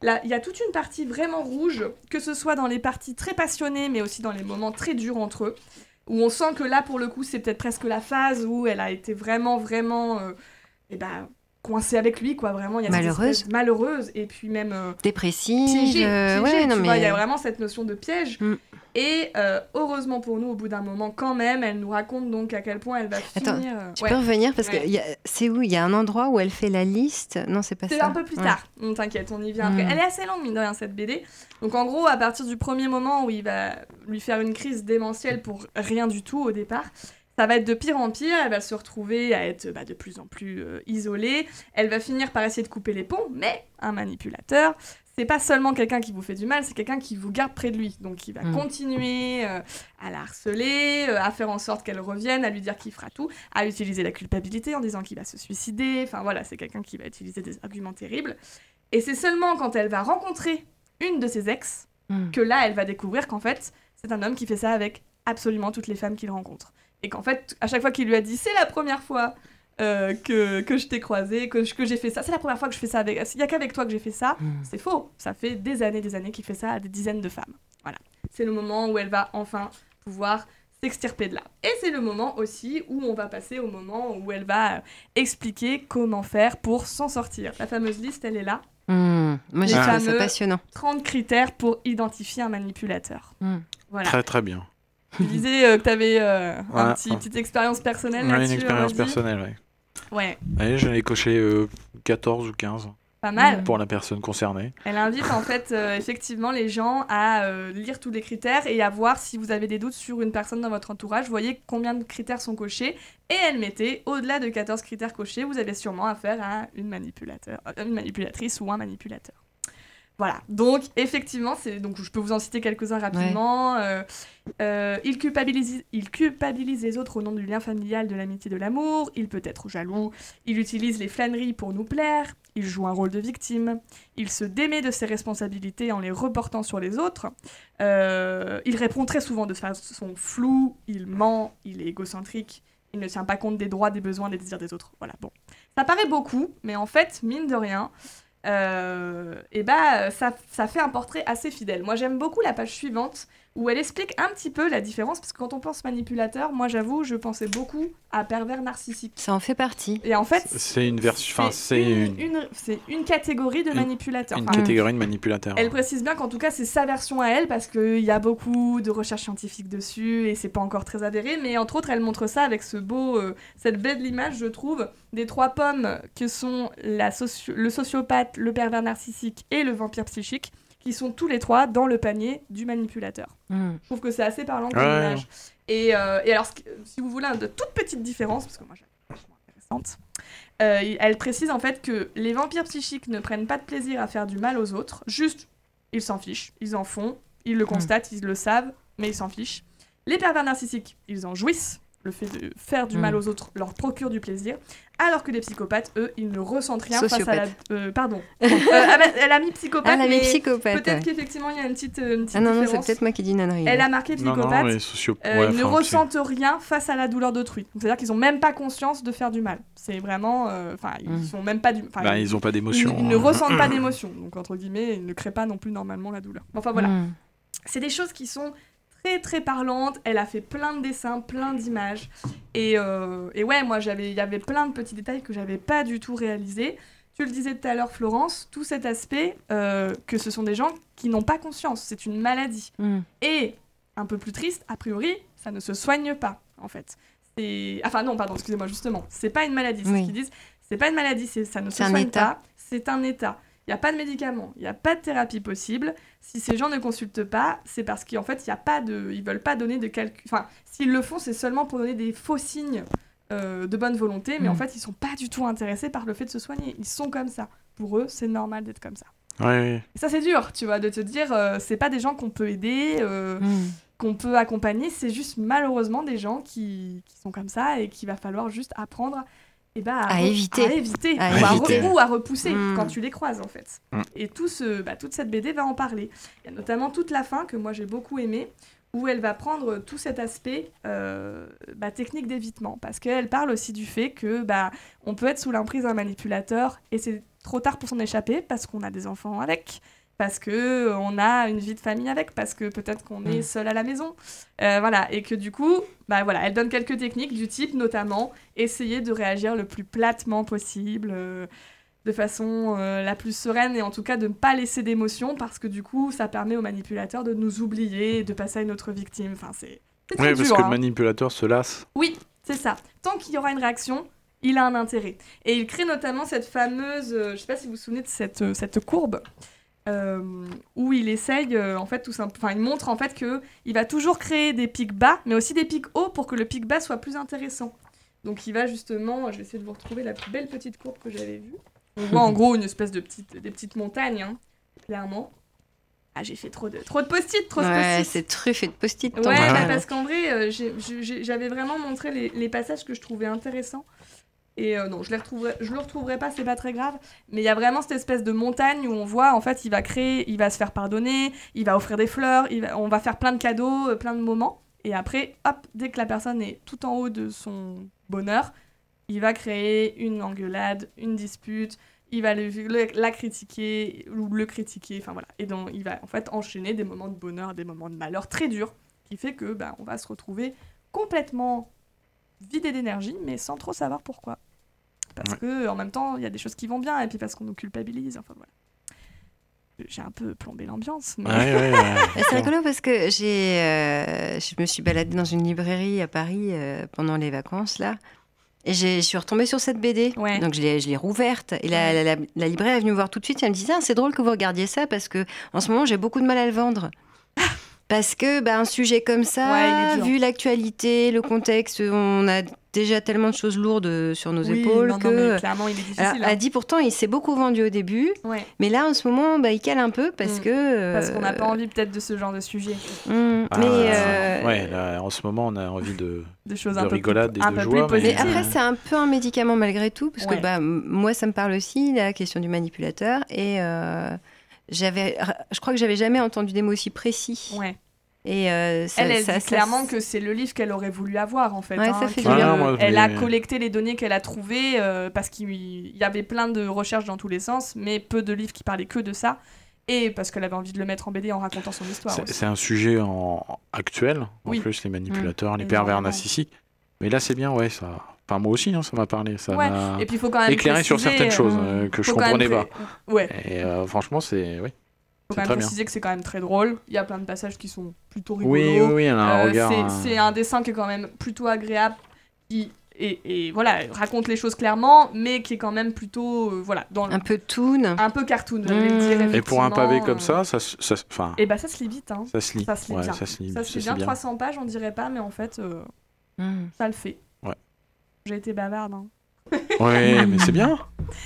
Là, il y a toute une partie vraiment rouge, que ce soit dans les parties très passionnées, mais aussi dans les moments très durs entre eux, où on sent que là, pour le coup, c'est peut-être presque la phase où elle a été vraiment, vraiment... euh, eh ben, coincée avec lui, quoi, vraiment. Il y a Malheureuse. Malheureuse, et puis même... euh, Dépressive. piégé, euh, piégé, ouais, tu non, vois, il y a vraiment cette notion de piège. Mm. Et euh, heureusement pour nous, au bout d'un moment, quand même, elle nous raconte donc à quel point elle va Attends, finir. euh, Tu ouais. peux revenir parce Ouais. que c'est où? Il y a un endroit où elle fait la liste? Non, c'est pas ça. C'est un peu plus tard, on t'inquiète, on y vient après. Mm. Elle est assez longue, mine de rien, cette BD. Donc en gros, à partir du premier moment où il va lui faire une crise démentielle pour rien du tout au départ, ça va être de pire en pire, elle va se retrouver à être bah, de plus en plus euh, isolée, elle va finir par essayer de couper les ponts, mais un manipulateur, c'est pas seulement quelqu'un qui vous fait du mal, c'est quelqu'un qui vous garde près de lui, donc il va Mm. continuer euh, à la harceler, euh, à faire en sorte qu'elle revienne, à lui dire qu'il fera tout, à utiliser la culpabilité en disant qu'il va se suicider, enfin voilà, c'est quelqu'un qui va utiliser des arguments terribles. Et c'est seulement quand elle va rencontrer une de ses ex Mm. que là, elle va découvrir qu'en fait, c'est un homme qui fait ça avec absolument toutes les femmes qu'il rencontre. Et qu'en fait, à chaque fois qu'il lui a dit c'est la première fois euh, que, que je t'ai croisé, que, que j'ai fait ça, c'est la première fois que je fais ça avec. Il n'y a qu'avec toi que j'ai fait ça. Mm. C'est faux. Ça fait des années, des années qu'il fait ça à des dizaines de femmes. Voilà. C'est le moment où elle va enfin pouvoir s'extirper de là. Et c'est le moment aussi où on va passer au moment où elle va euh, expliquer comment faire pour s'en sortir. La fameuse liste, elle est là. Mm. Moi, j'ai Les trouvé ça fameux- passionnant. 30 critères pour identifier un manipulateur. Mm. Voilà. très très bien. Tu disais euh, que tu avais Ouais. petit, petite expérience personnelle Ouais, là-dessus. une expérience personnelle, ouais. Ouais, j'en ai coché euh, 14 ou 15 pas mal. pour la personne concernée. Elle invite en fait euh, effectivement les gens à euh, lire tous les critères et à voir si vous avez des doutes sur une personne dans votre entourage. Vous voyez combien de critères sont cochés et elle mettait au-delà de 14 critères cochés, vous avez sûrement affaire à une, manipulateur, euh, une manipulatrice ou un manipulateur. Voilà, donc effectivement, c'est donc je peux vous en citer quelques-uns rapidement. Euh, euh, il, culpabilise, il culpabilise les autres au nom du lien familial, de l'amitié, de l'amour. Il peut être jaloux. Il utilise les flâneries pour nous plaire. Il joue un rôle de victime. Il se démet de ses responsabilités en les reportant sur les autres. Euh, il répond très souvent de façon floue. Il ment. Il est égocentrique. Il ne tient pas compte des droits, des besoins, des désirs des autres. Voilà, bon. Ça paraît beaucoup, mais en fait, mine de rien, euh, et bah, ça, ça fait un portrait assez fidèle. Moi, j'aime beaucoup la page suivante où elle explique un petit peu la différence, parce que quand on pense manipulateur, moi, j'avoue, je pensais beaucoup à pervers narcissique. Ça en fait partie. Et en fait, C'est une version. Enfin, c'est une, une, une- c'est une catégorie de une- manipulateurs. une Enfin, catégorie de manipulateurs. elle précise bien qu'en tout cas, c'est sa version à elle, parce qu'il y a beaucoup de recherches scientifiques dessus, et c'est pas encore très avéré, mais entre autres, elle montre ça avec ce beau, euh, cette belle image, je trouve, des trois pommes que sont la socio- le sociopathe, le pervers narcissique et le vampire psychique, qui sont tous les trois dans le panier du manipulateur. Mm. Je trouve que c'est assez parlant comme Ouais. image. Et, euh, et alors, si vous voulez, un de toutes petites différences, parce que moi, j'ai vachement intéressante, euh, elle précise en fait que les vampires psychiques ne prennent pas de plaisir à faire du mal aux autres, juste, ils s'en fichent, ils en font, ils le constatent, ils le savent, mais ils s'en fichent. Les pervers narcissiques, ils en jouissent, le fait de faire du mal aux autres leur procure du plaisir, alors que les psychopathes, eux, ils ne ressentent rien face à la... Euh, pardon. Euh, ah bah, elle a mis psychopathe, Ah, la mais psychopathe. peut-être ouais. qu'effectivement, il y a une petite, euh, une petite Ah non, non, c'est différence. peut-être moi qui dis une ânerie. Elle a marqué Non, psychopathe. non, les sociopathes. Euh, ils ne ressentent rien face à la douleur d'autrui. Donc, C'est-à-dire qu'ils n'ont même pas conscience de faire du mal. C'est vraiment. euh, Enfin, ils Mm. sont même pas du. enfin, Bah, ils, ils ont pas ils- d'émotion. ils ne hein. ressentent pas d'émotion. Donc, entre guillemets, ils ne créent pas non plus normalement la douleur. Enfin, voilà. Mm. C'est des choses qui sont très, très parlantes. Elle a fait plein de dessins, plein d'images. Et, euh, et ouais, moi, il y avait plein de petits détails que j'avais pas du tout réalisés. Tu le disais tout à l'heure, Florence, tout cet aspect euh, que ce sont des gens qui n'ont pas conscience. C'est une maladie. Mm. Et, un peu plus triste, a priori, ça ne se soigne pas, en fait. C'est... Enfin non, pardon, excusez-moi, justement. C'est pas une maladie, c'est Oui. ce qu'ils disent. C'est pas une maladie, c'est... ça ne se soigne état. pas. C'est un état. Il n'y a pas de médicaments, il n'y a pas de thérapie possible. Si ces gens ne consultent pas, c'est parce qu'en fait, il y a pas de... Ils veulent pas donner de calcul... Enfin, s'ils le font, c'est seulement pour donner des faux signes euh, de bonne volonté, mais en Mm. fait, ils sont pas du tout intéressés par le fait de se soigner. Ils sont comme ça. Pour eux, c'est normal d'être comme ça. Ouais, ouais. Et ça, c'est dur, tu vois, de te dire, euh, c'est pas des gens qu'on peut aider, euh, Mm. qu'on peut accompagner, c'est juste malheureusement des gens qui, qui sont comme ça et qu'il va falloir juste apprendre eh ben, À re- éviter. à éviter, À ou, à éviter. re- ou à repousser Mm. quand tu les croises en fait. Mm. Et tout ce, bah, toute cette BD va en parler. Il y a notamment toute la fin que moi j'ai beaucoup aimé où elle va prendre tout cet aspect euh, bah, technique d'évitement parce qu'elle parle aussi du fait que bah, on peut être sous l'emprise d'un manipulateur et c'est trop tard pour s'en échapper parce qu'on a des enfants avec parce que euh, on a une vie de famille avec, parce que peut-être qu'on est Mm. seul à la maison, Euh, voilà, et que du coup, bah voilà, elle donne quelques techniques du type notamment essayer de réagir le plus platement possible, euh, de façon euh, la plus sereine et en tout cas de ne pas laisser d'émotion parce que du coup, ça permet aux manipulateurs de nous oublier, et de passer à une autre victime. Enfin, c'est Ouais, parce dur, que hein. le manipulateur se lasse. Oui, c'est ça. Tant qu'il y aura une réaction, il a un intérêt. Et il crée notamment cette fameuse, je sais pas si vous vous souvenez de cette, cette courbe, euh, où il essaye, euh, en fait, tout simple, enfin, il montre en fait que il va toujours créer des pics bas, mais aussi des pics hauts pour que le pic bas soit plus intéressant. Donc il va justement, je vais essayer de vous retrouver la plus belle petite courbe que j'avais vue. On voit en gros une espèce de petite, des petites montagnes, hein, clairement. Ah, j'ai fait trop de, trop de post-it, trop de Ouais, post-it. c'est truffé de post-it. Ouais, bah, parce qu'en vrai, euh, j'avais vraiment montré les, les passages que je trouvais intéressants. Et euh, non, je, les retrouverai, le retrouverai pas, c'est pas très grave. Mais il y a vraiment cette espèce de montagne où on voit, en fait, il va créer, il va se faire pardonner, il va offrir des fleurs, on va faire plein de cadeaux, euh, plein de moments. Et après, hop, dès que la personne est tout en haut de son bonheur, il va créer une engueulade, une dispute, il va la critiquer ou le critiquer, enfin voilà. Et donc, il va en fait enchaîner des moments de bonheur, des moments de malheur très durs, qui fait que bah, on va se retrouver complètement vidé d'énergie, mais sans trop savoir pourquoi. Parce Ouais. que en même temps, il y a des choses qui vont bien, et puis parce qu'on nous culpabilise, enfin voilà. J'ai un peu plombé l'ambiance, mais... Ouais, ouais, ouais. Et C'est rigolo parce que j'ai, euh, je me suis baladée dans une librairie à Paris euh, pendant les vacances là, et j'ai- je suis retombée sur cette BD. Ouais. Donc je l'ai, je l'ai rouverte et la, la, la- la libraire est venue me voir tout de suite. Elle me disait ah, c'est drôle que vous regardiez ça parce que en ce moment j'ai beaucoup de mal à le vendre. Parce que bah, un sujet comme ça, Ouais, vu l'actualité, le contexte, on a déjà tellement de choses lourdes sur nos Oui, épaules non, non, que. mais clairement, il est difficile. Alors, hein. elle dit pourtant il s'est beaucoup vendu au début, Ouais, mais là en ce moment bah, il cale un peu parce Mm. que. parce qu'on n'a pas euh, envie peut-être de ce genre de sujet, Mm, Ah, mais euh, ouais, là, en ce moment, on a envie de. de choses De un peu rigolade plus, et un de peu joie, plus mais- mais après c'est un peu un médicament malgré tout parce Ouais. que bah moi ça me parle aussi la question du manipulateur et euh, j'avais je crois que j'avais jamais entendu des mots aussi précis Ouais. Et euh, ça, Elle, elle ça- dit ça- clairement que c'est le livre qu'elle aurait voulu avoir en fait. Ouais, hein, ça fait que, du bien. Ah, moi, je elle a collecté les données qu'elle a trouvées euh, parce qu'il y avait plein de recherches dans tous les sens, mais peu de livres qui parlaient que de ça. Et parce qu'elle avait envie de le mettre en BD en racontant son histoire. C'est un sujet en... actuel, en Oui. plus, les manipulateurs, les pervers narcissiques. Mais là, c'est bien, ouais, ça. Enfin, moi aussi, hein, ça m'a parlé. Ça Ouais, m'a Et puis il faut quand même éclairé sur certaines choses euh, euh, que je comprenais pas. Ouais, Et euh, franchement, c'est. Oui, faut c'est quand même très bien. préciser que c'est quand même très drôle. Il y a plein de passages qui sont plutôt rigolos. Oui, oui, oui, elle a un Euh, regard. c'est- euh, c'est un dessin qui est quand même plutôt agréable, qui et, et voilà raconte les choses clairement, mais qui est quand même plutôt euh, voilà dans Un peu toon. un peu cartoon. Mmh. dire, Et pour un pavé comme ça, ça, se- ça, Et bah ça se lit vite, hein. ça se lit. ça se lit ouais, bien. ça se lit. Ça se lit bien, 300 pages, on dirait pas, mais en fait, euh, Mm. ça le fait. Ouais. J'ai été bavarde. hein. Ouais, mais c'est bien.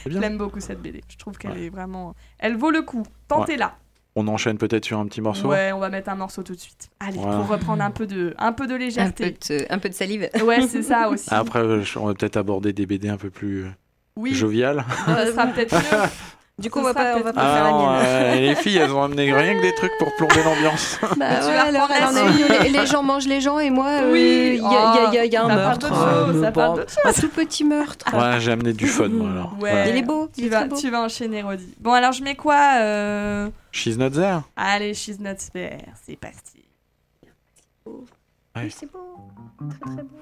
L'aime beaucoup cette BD. Je trouve qu'elle est vraiment. Elle vaut le coup. Tentez-la. On enchaîne peut-être sur un petit morceau? Ouais, on va mettre un morceau tout de suite. Allez, pour reprendre un peu de, un peu de Un, peu légèreté. de, un peu de salive. Ouais, c'est ça aussi. Après, euh, on va peut-être aborder des BD un peu plus oui, joviales. ça sera peut-être mieux. Du coup, on va pas, on va pas faire Ah la non, mienne. euh, les filles, elles ont amené rien que des trucs pour plomber l'ambiance. Bah tu ouais, vas alors, reprendre elle en a la une, les, les gens mangent les gens et moi, euh, Oui, il y, a- y y y oh, un ça meurtre. d'autre chose, euh, ça d'autre un tout petit meurtre. Ouais, j'ai amené du fun, moi, alors. Ouais. Voilà. Il est beau, il Tu est vas, beau. tu vas enchaîner, Rodi. Bon, alors je mets quoi euh... She's not there. Allez, She's Not There, c'est parti. Ouais. Oui, c'est beau. Très très beau.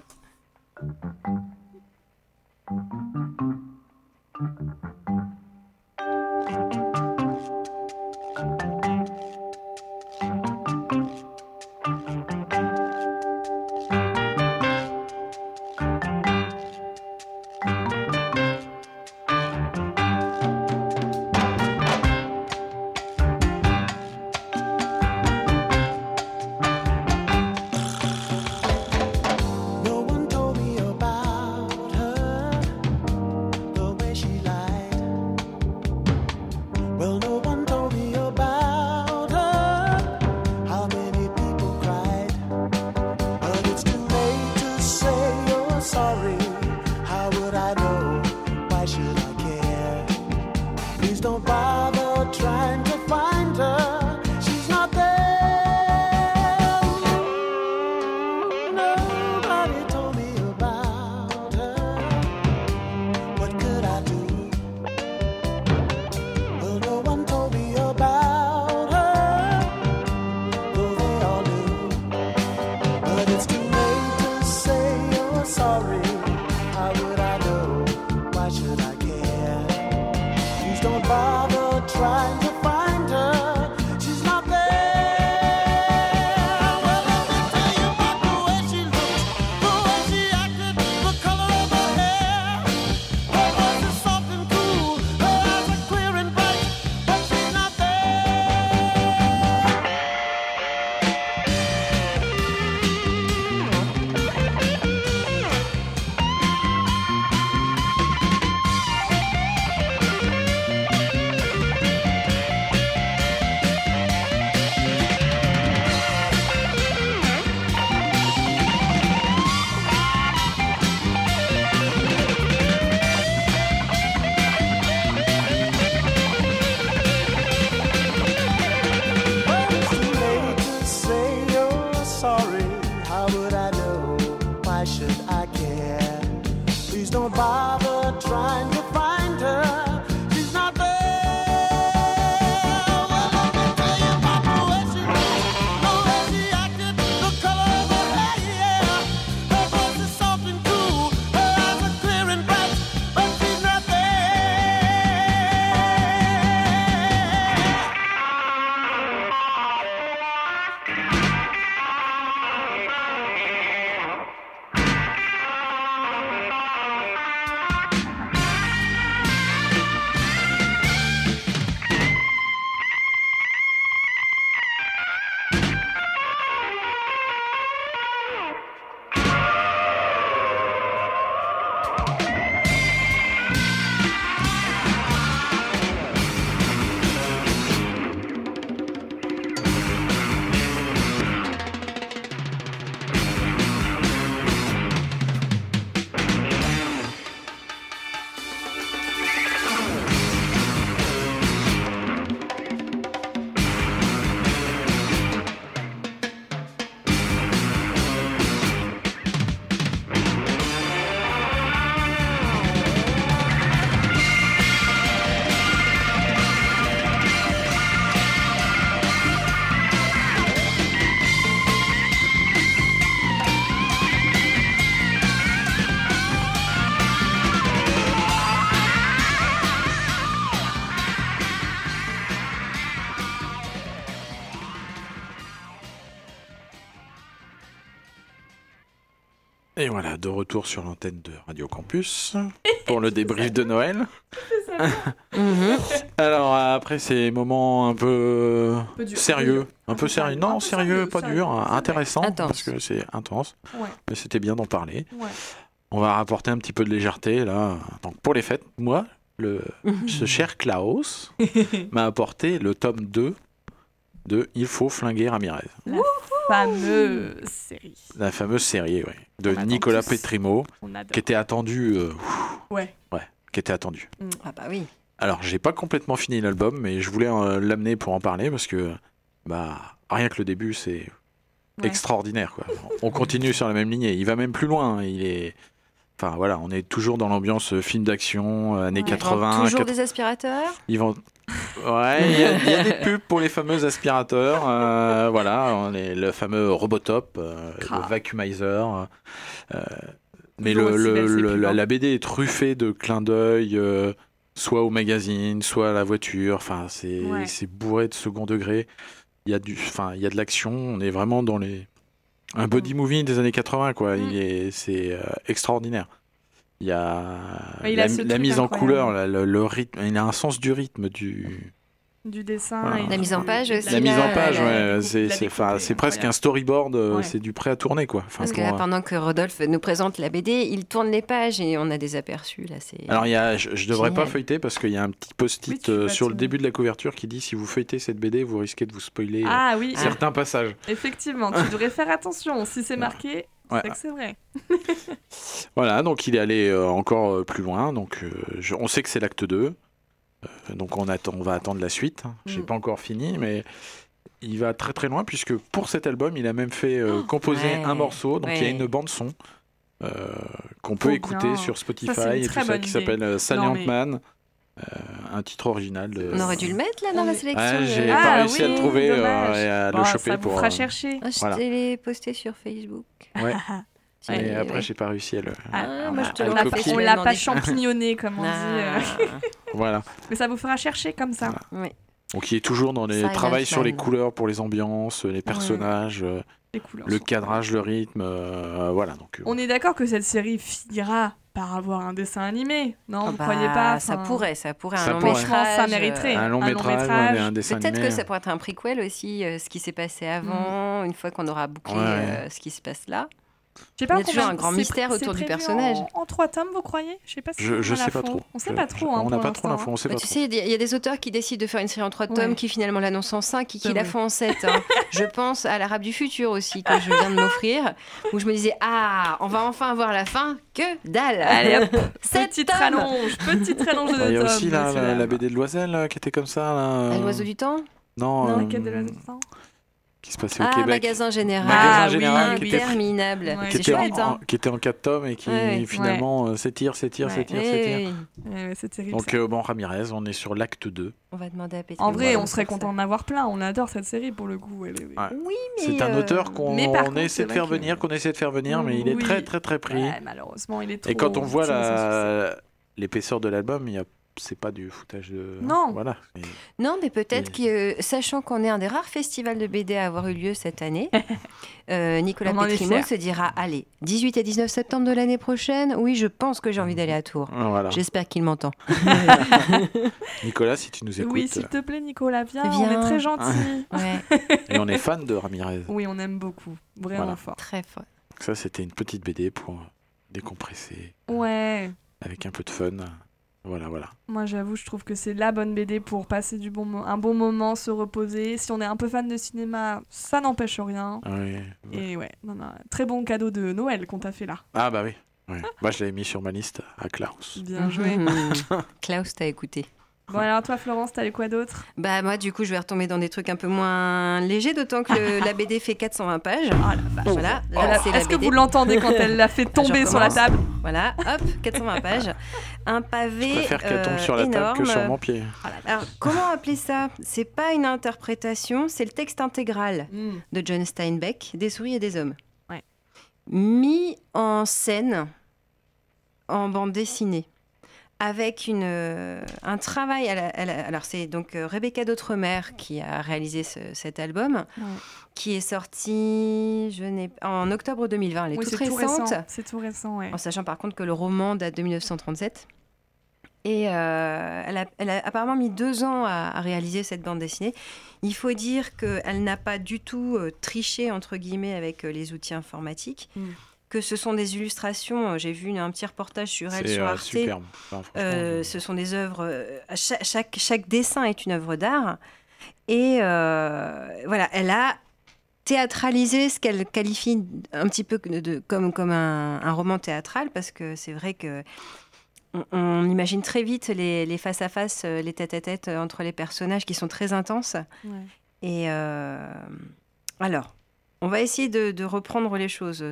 Retour sur l'antenne de Radio Campus pour le débrief de Noël. Alors après ces moments un peu peu dur. sérieux, un peu peu sérieux, non Un peu sérieux, pas sérieux, dur, intéressant Intense. parce que c'est intense, Ouais, mais c'était bien d'en parler. ouais. On va rapporter un petit peu de légèreté là. Donc pour les fêtes, moi, le ce cher Klaus m'a apporté le tome 2 de Il faut flinguer Ramirez, Fameuse série. la fameuse série ouais, de Nicolas tous. Petrimo qui était attendu euh, Ouais. qui était attendu. Ah bah oui. Alors, j'ai pas complètement fini l'album, mais je voulais euh, l'amener pour en parler parce que, bah, rien que le début, c'est Ouais. extraordinaire, quoi. On continue sur la même lignée. Il va même plus loin. hein. Il est. Enfin, voilà, on est toujours dans l'ambiance euh, film d'action, années Ouais. 80. Toujours 80. des aspirateurs Ils vont. Ouais, il y, a- il y a des pubs pour les fameux aspirateurs. euh, voilà, on est le fameux Robotop, euh, le Vacuumizer. euh, mais le, la, la BD est truffée de clins d'œil, soit au magazine, soit à la voiture. Enfin, c'est Ouais. bourré de second degré. Il y a du, enfin, il y a de l'action. On est vraiment dans les un body movie des années 80, quoi. Mm. Il est, c'est extraordinaire. Il y a Ouais, il la, a mise en couleur, la- le, le rythme. Il a un sens du rythme, du Du dessin. Voilà. et La mise en page aussi, la mise en page. ouais, la c'est presque un storyboard. euh, Ouais. C'est du prêt à tourner, quoi. Enfin, Parce que là, euh, pendant que Rodolphe nous présente la BD, il tourne les pages et on a des aperçus là. Alors, il y a, je, je devrais pas feuilleter parce qu'il y a un petit post-it euh, sur le début de la couverture qui dit si vous feuilletez cette BD, vous risquez de vous spoiler euh, Ah oui, certains passages. effectivement, tu devrais faire attention. Si c'est marqué, Ouais. c'est vrai. Voilà, donc il est allé euh, encore euh, plus loin. Donc, euh, je- on sait que c'est l'acte 2. Euh, donc, on, attend, on va attendre la suite. hein. J'ai Mm. pas encore fini, mais il va très très loin puisque pour cet album, il a même fait euh, composer ouais. un morceau. Donc, il y a une bande-son euh, qu'on peut écouter bien. sur Ça, Spotify une et tout ça qui s'appelle Non, mais- Ant-Man. Euh, un titre original de. On aurait dû le mettre là dans la sélection. Ouais, j'ai euh, pas Ah réussi à le trouver euh, et à Bon, le ça choper vous pour. fera chercher. Ah, je Voilà. t'ai les posté sur Facebook. Ouais. Mais ouais, après, ouais. j'ai pas réussi à le. Ah, Ah, moi, je te on l'a pas- je on l'ai l'a demandé. pas champignonné, comme on dit. euh. Ah, Voilà. Mais ça vous fera chercher comme ça. oui. Donc, il est toujours dans les travail sur les couleurs pour les ambiances, les personnages, euh, Les couleurs. le cadrage, le rythme. euh, voilà. Donc, euh, On est d'accord que cette série finira par avoir un dessin animé. Non, Ah vous bah, croyez pas Ça Enfin, pourrait, ça pourrait. Ça un long pourrait. Franchement, métrage. ça mériterait. un long un long métrage, métrage. ouais, un dessin Peut-être animé. que ça pourrait être un prequel aussi, euh, ce qui s'est passé avant, une fois qu'on aura bouclé Ouais. euh, ce qui se passe là. Pas Il y a toujours un grand mystère autour du personnage. En, en trois tomes, vous croyez? Je sais pas si Je, on je a sais pas trop. On sait pas je- trop. hein, on n'a pas trop l'info, on sait Bah, pas tu trop. sais, il y a- il y a des auteurs qui décident de faire une série en trois Ouais. tomes, qui finalement l'annoncent en cinq, et qui la font en sept. hein. je pense à l'Arabe du futur aussi, que je viens de m'offrir, où je me disais, ah, on va enfin avoir la fin, que dalle Allez hop, Sept petite tomes. rallonge, petite rallonge de Ah, Il y a aussi la. BD de Loisel qui était comme ça. À euh, l'oiseau du temps? Non, Non, euh, qui se passait au Ah, Québec. magasin général. Magasin Ah, général oui, qui était, Interminable. Ouais. qui était en, hein qui était en 4 tomes et qui Ouais, finalement euh, s'étire, s'étire, s'étire, Oui, s'étire. Donc euh, bon, Ramirez, on est sur l'acte 2. On va demander à Pétri. En vrai, Voilà, on serait content d'en avoir plein. On adore cette série pour le coup. elle est- Ouais. Oui, mais. C'est un euh, auteur qu'on essaie de faire venir, qu'on essaie de faire venir, mais il est très très très pris. Malheureusement, il est trop. Et quand on voit l'épaisseur de l'album, il y a c'est pas du foutage de Non. voilà. Et- Non, mais peut-être Et- que, euh, sachant qu'on est un des rares festivals de BD à avoir eu lieu cette année, euh, Nicolas On fiers. se dira allez, 18 et 19 septembre de l'année prochaine, oui, je pense que j'ai envie d'aller à Tours. Voilà. J'espère qu'il m'entend. Nicolas, si tu nous écoutes, Oui, s'il te plaît, Nicolas, viens. On Viens. est très gentils. Ouais, et on est fan de Ramirez. oui, on aime beaucoup. Vraiment Voilà. fort. très fort. Ça, c'était une petite BD pour décompresser Ouais. avec un peu de fun. Voilà, voilà. Moi, j'avoue, je trouve que c'est la bonne BD pour passer du bon un bon moment, se reposer. Si on est un peu fan de cinéma, ça n'empêche rien. Ah oui. Et ouais, non, non, très bon cadeau de Noël qu'on t'a fait là. Ah bah oui. Ouais. Moi, je l'avais mis sur ma liste à Klaus. Bien joué. Klaus, t'as écouté. Bon, alors toi, Florence, t'as eu quoi d'autre? Bah moi, du coup, je vais retomber dans des trucs un peu moins légers, d'autant que le- la BD fait 420 pages. Ah la vache. Voilà, la Est-ce que BD. vous l'entendez quand elle l'a fait tomber sur la table? Voilà, hop, 420 pages. Un pavé Je préfère qu'elle tombe euh, sur la table que énorme. sur mon pied. Alors, comment appeler ça? C'est pas une interprétation, c'est le texte intégral Hmm. de John Steinbeck, Des souris et des hommes. Ouais. Mis en scène en bande dessinée. Avec une, euh, un travail. elle a- elle a- alors, c'est donc euh, Rebecca d'Outremer qui a réalisé ce- cet album, Ouais. qui est sorti je n'ai- en octobre 2020. Elle est Oui, toute c'est tout récente, récent. C'est tout récent, ouais. en sachant par contre que le roman date de 1937. Et euh, elle, a, elle a apparemment mis deux ans à, à réaliser cette bande dessinée. Il faut dire qu'elle n'a pas du tout euh, triché, entre guillemets, avec euh, les outils informatiques. Mm. Que ce sont des illustrations. euh, J'ai vu une- un petit reportage sur elle C'est sur euh, Arte. superbe. Enfin, Euh, je- ce sont des œuvres. euh, chaque, chaque, chaque dessin est une œuvre d'art. Et euh, voilà, elle a théâtralisé ce qu'elle qualifie un petit peu de, de- comme, comme un, un roman théâtral, parce que c'est vrai que. On, on imagine très vite les, les face-à-face, euh, les tête-à-tête euh, entre les personnages qui sont très intenses. Ouais. Et euh, alors, on va essayer de, de reprendre les choses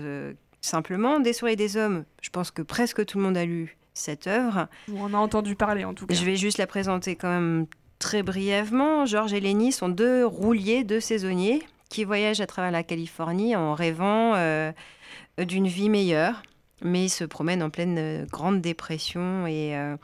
simplement. Des souris et des hommes, je pense que presque tout le monde a lu cette œuvre. Ou On a entendu parler en tout cas. Je vais juste la présenter quand même très brièvement. Georges et Lenny sont deux rouliers, deux saisonniers qui voyagent à travers la Californie en rêvant euh, d'une vie meilleure, mais ils se promènent en pleine euh, grande dépression et euh,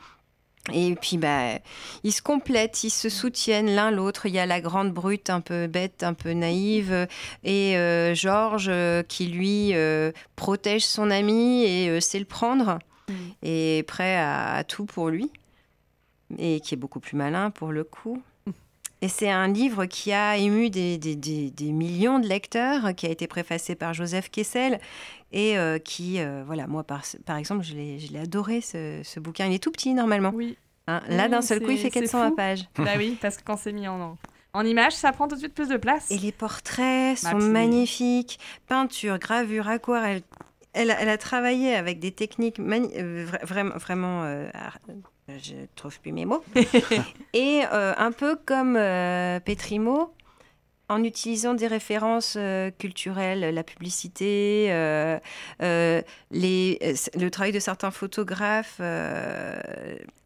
et puis bah ils se complètent, ils se soutiennent l'un l'autre. Il y a la grande brute un peu bête, un peu naïve, euh, et euh, Georges euh, qui lui euh, protège son ami et sait le prendre Mm. et est prêt à, à tout pour lui, et qui est beaucoup plus malin pour le coup. Et c'est un livre qui a ému des, des- des- des millions de lecteurs, qui a été préfacé par Joseph Kessel, et euh, qui, euh, voilà, moi par, par exemple, je l'ai adoré ce, ce bouquin. Il est tout petit normalement. Oui, hein. Là, Oui, d'un seul coup, il fait c'est 420 fou. pages. bah oui, parce que quand c'est mis en, en image, ça prend tout de suite plus de place. Et les portraits sont magnifiques. Peinture, gravure, aquarelle. Elle, a- elle a travaillé avec des techniques euh, vra- vraiment, vraiment euh, je trouve plus mes mots. Et euh, un peu comme euh, Petrimo, en utilisant des références euh, culturelles, la publicité, euh, le travail de certains photographes,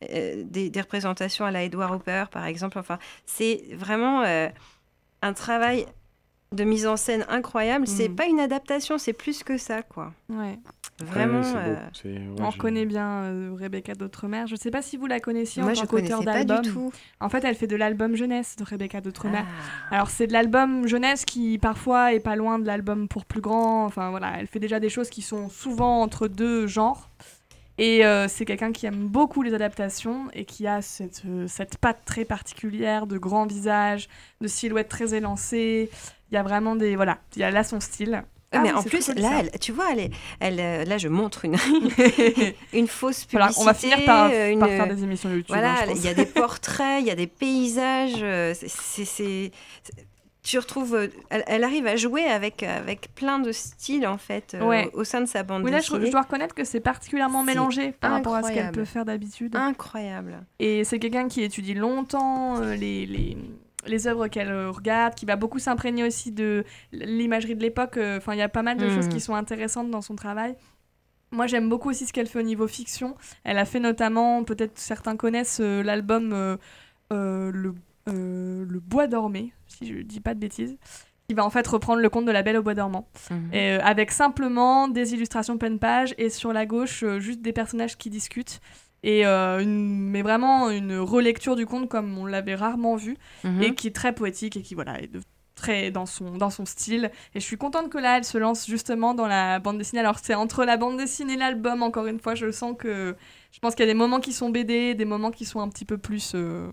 des, des représentations à la Edward Hopper, par exemple. Enfin, c'est vraiment un travail de mise en scène incroyable. C'est Mhm. pas une adaptation, c'est plus que ça, quoi. Ouais. Vraiment. Ouais, euh, ouais, On connaît bien euh, Rebecca d'Outremer. Je ne sais pas si vous la connaissiez moi, en je tant qu'auteur d'album. du tout. En fait, elle fait de l'album jeunesse de Rebecca d'Outremer. Ah. Alors c'est de l'album jeunesse qui parfois est pas loin de l'album pour plus grand. Enfin voilà, elle fait déjà des choses qui sont souvent entre deux genres. Et euh, c'est quelqu'un qui aime beaucoup les adaptations et qui a cette, euh, cette patte très particulière de grand visage, de silhouette très élancée. Il y a vraiment des... Voilà, il y a là son style. Ah, Ah mais oui, en plus, là, elle- tu vois, elle est, elle, euh, là, je montre une, une fausse publicité. Voilà, on va finir par, une- par faire des émissions YouTube. hein, Voilà, il y a des portraits, il y a des paysages. c'est- Tu retrouves, euh, elle, elle arrive à jouer avec, avec plein de styles en fait euh, Ouais. au sein de sa bande Oui, là, je, dessinée. je dois reconnaître que c'est particulièrement mélangé par rapport à ce qu'elle peut faire d'habitude. Incroyable. Et c'est quelqu'un qui étudie longtemps euh, les, les, les œuvres qu'elle euh, regarde, qui va beaucoup s'imprégner aussi de l'imagerie de l'époque. euh, Enfin, il y a pas mal de choses qui sont intéressantes dans son travail. Moi, j'aime beaucoup aussi ce qu'elle fait au niveau fiction. Elle a fait notamment, peut-être certains connaissent euh, l'album euh, euh, le, euh, le Bois dormé, si je dis pas de bêtises, qui va en fait reprendre le conte de la Belle au Bois dormant. Mhm. Et, euh, avec simplement des illustrations pleine page et sur la gauche euh, juste des personnages qui discutent et euh, une- mais vraiment une relecture du conte comme on l'avait rarement vu Mhm. et qui est très poétique et qui voilà est de- très dans son dans son style et je suis contente que là elle se lance justement dans la bande dessinée alors c'est entre la bande dessinée et l'album encore une fois je sens que je pense qu'il y a des moments qui sont BD des moments qui sont un petit peu plus euh,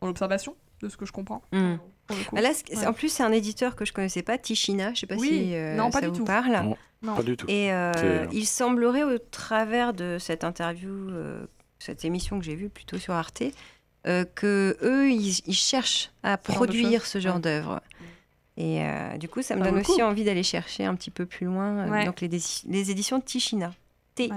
en observation de ce que je comprends coup. Ah, là, c'est- Ouais. En plus, c'est un éditeur que je connaissais pas, Tichina. Je sais pas Oui, si euh, non, pas ça du vous tout. parle. Non. Non. Pas du tout. Et euh, il semblerait, au travers de cette interview, euh, cette émission que j'ai vue plutôt sur Arte, euh, que eux, ils, ils cherchent à Ce produire ce genre Ouais. d'œuvre. Et euh, du coup, ça me donne aussi coup. envie d'aller chercher un petit peu plus loin. euh, Ouais. donc les, les éditions Tichina. Bah,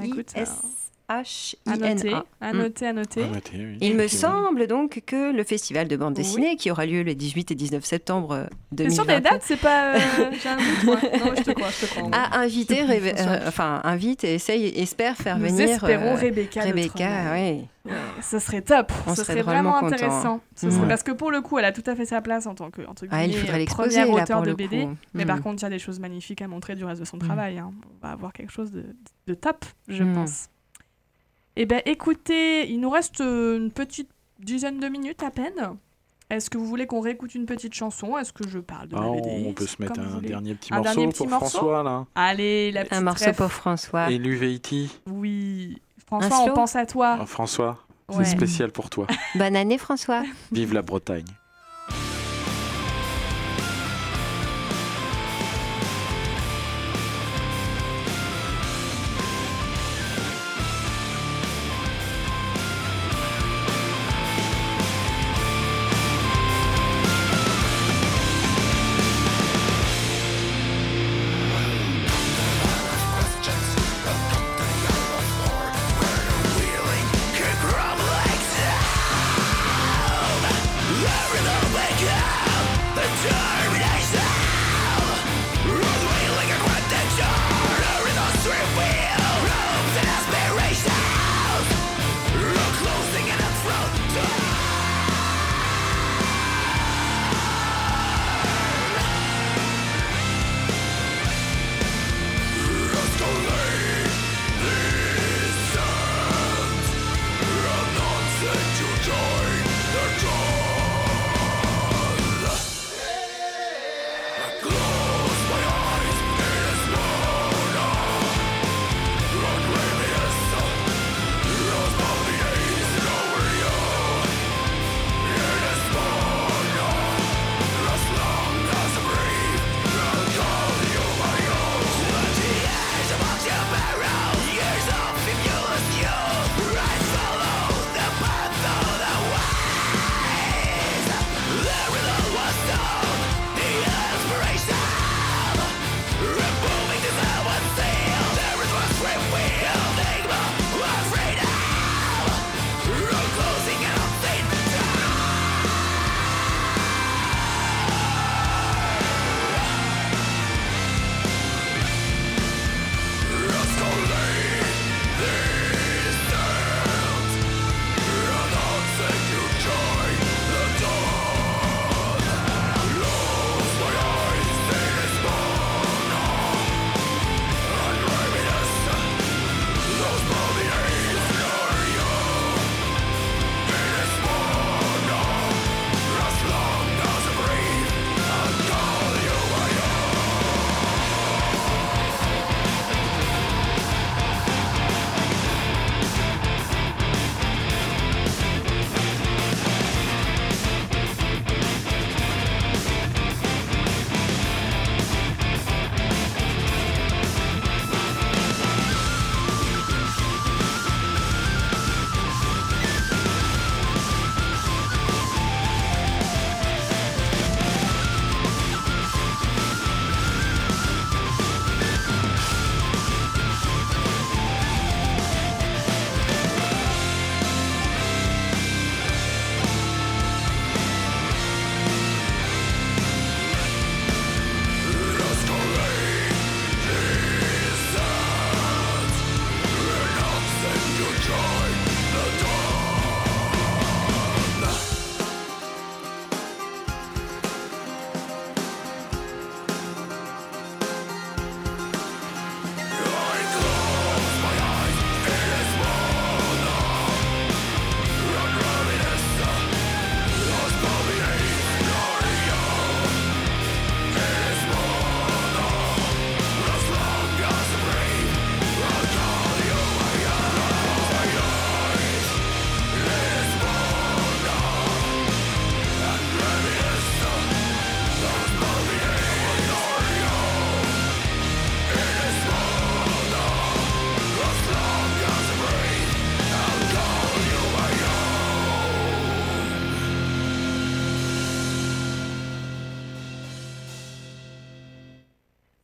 à noter, à Mm. noter, à noter. Oui. Il me semble donc que le festival de bande dessinée, qui aura lieu les 18 et 19 septembre euh, T'es sûr des 2023, dates C'est pas. euh, J'ai un doute, moi. Non, je te crois, je te crois. a invité, Je te Rebe- confirme. euh, enfin invite et essaye, espère faire Nous venir espérons euh, Rebecca. Rebecca, oui. Ouais, Ce serait top. On Ce serait vraiment contents. intéressant. Ce Mhm. serait- Parce que pour le coup, elle a tout à fait sa place en tant que entre Ah, il faudrait première là auteur de le BD. coup. Mais Mm. par contre, il y a des choses magnifiques à montrer du reste de son Mm. travail. hein. On va avoir quelque chose de, de top, je Mm. pense. Eh ben, écoutez, il nous reste euh, une petite dizaine de minutes à peine. Est-ce que vous voulez qu'on réécoute une petite chanson? Est-ce que je parle de Ah, la on, BD? on peut se mettre un dernier petit Un morceau dernier petit pour morceau? François là. Allez, la petite Un morceau pour François. Et l'UVIT. Oui. François, on pense à toi. Ah, François, Ouais. c'est spécial pour toi. Bonne année, François. Vive la Bretagne.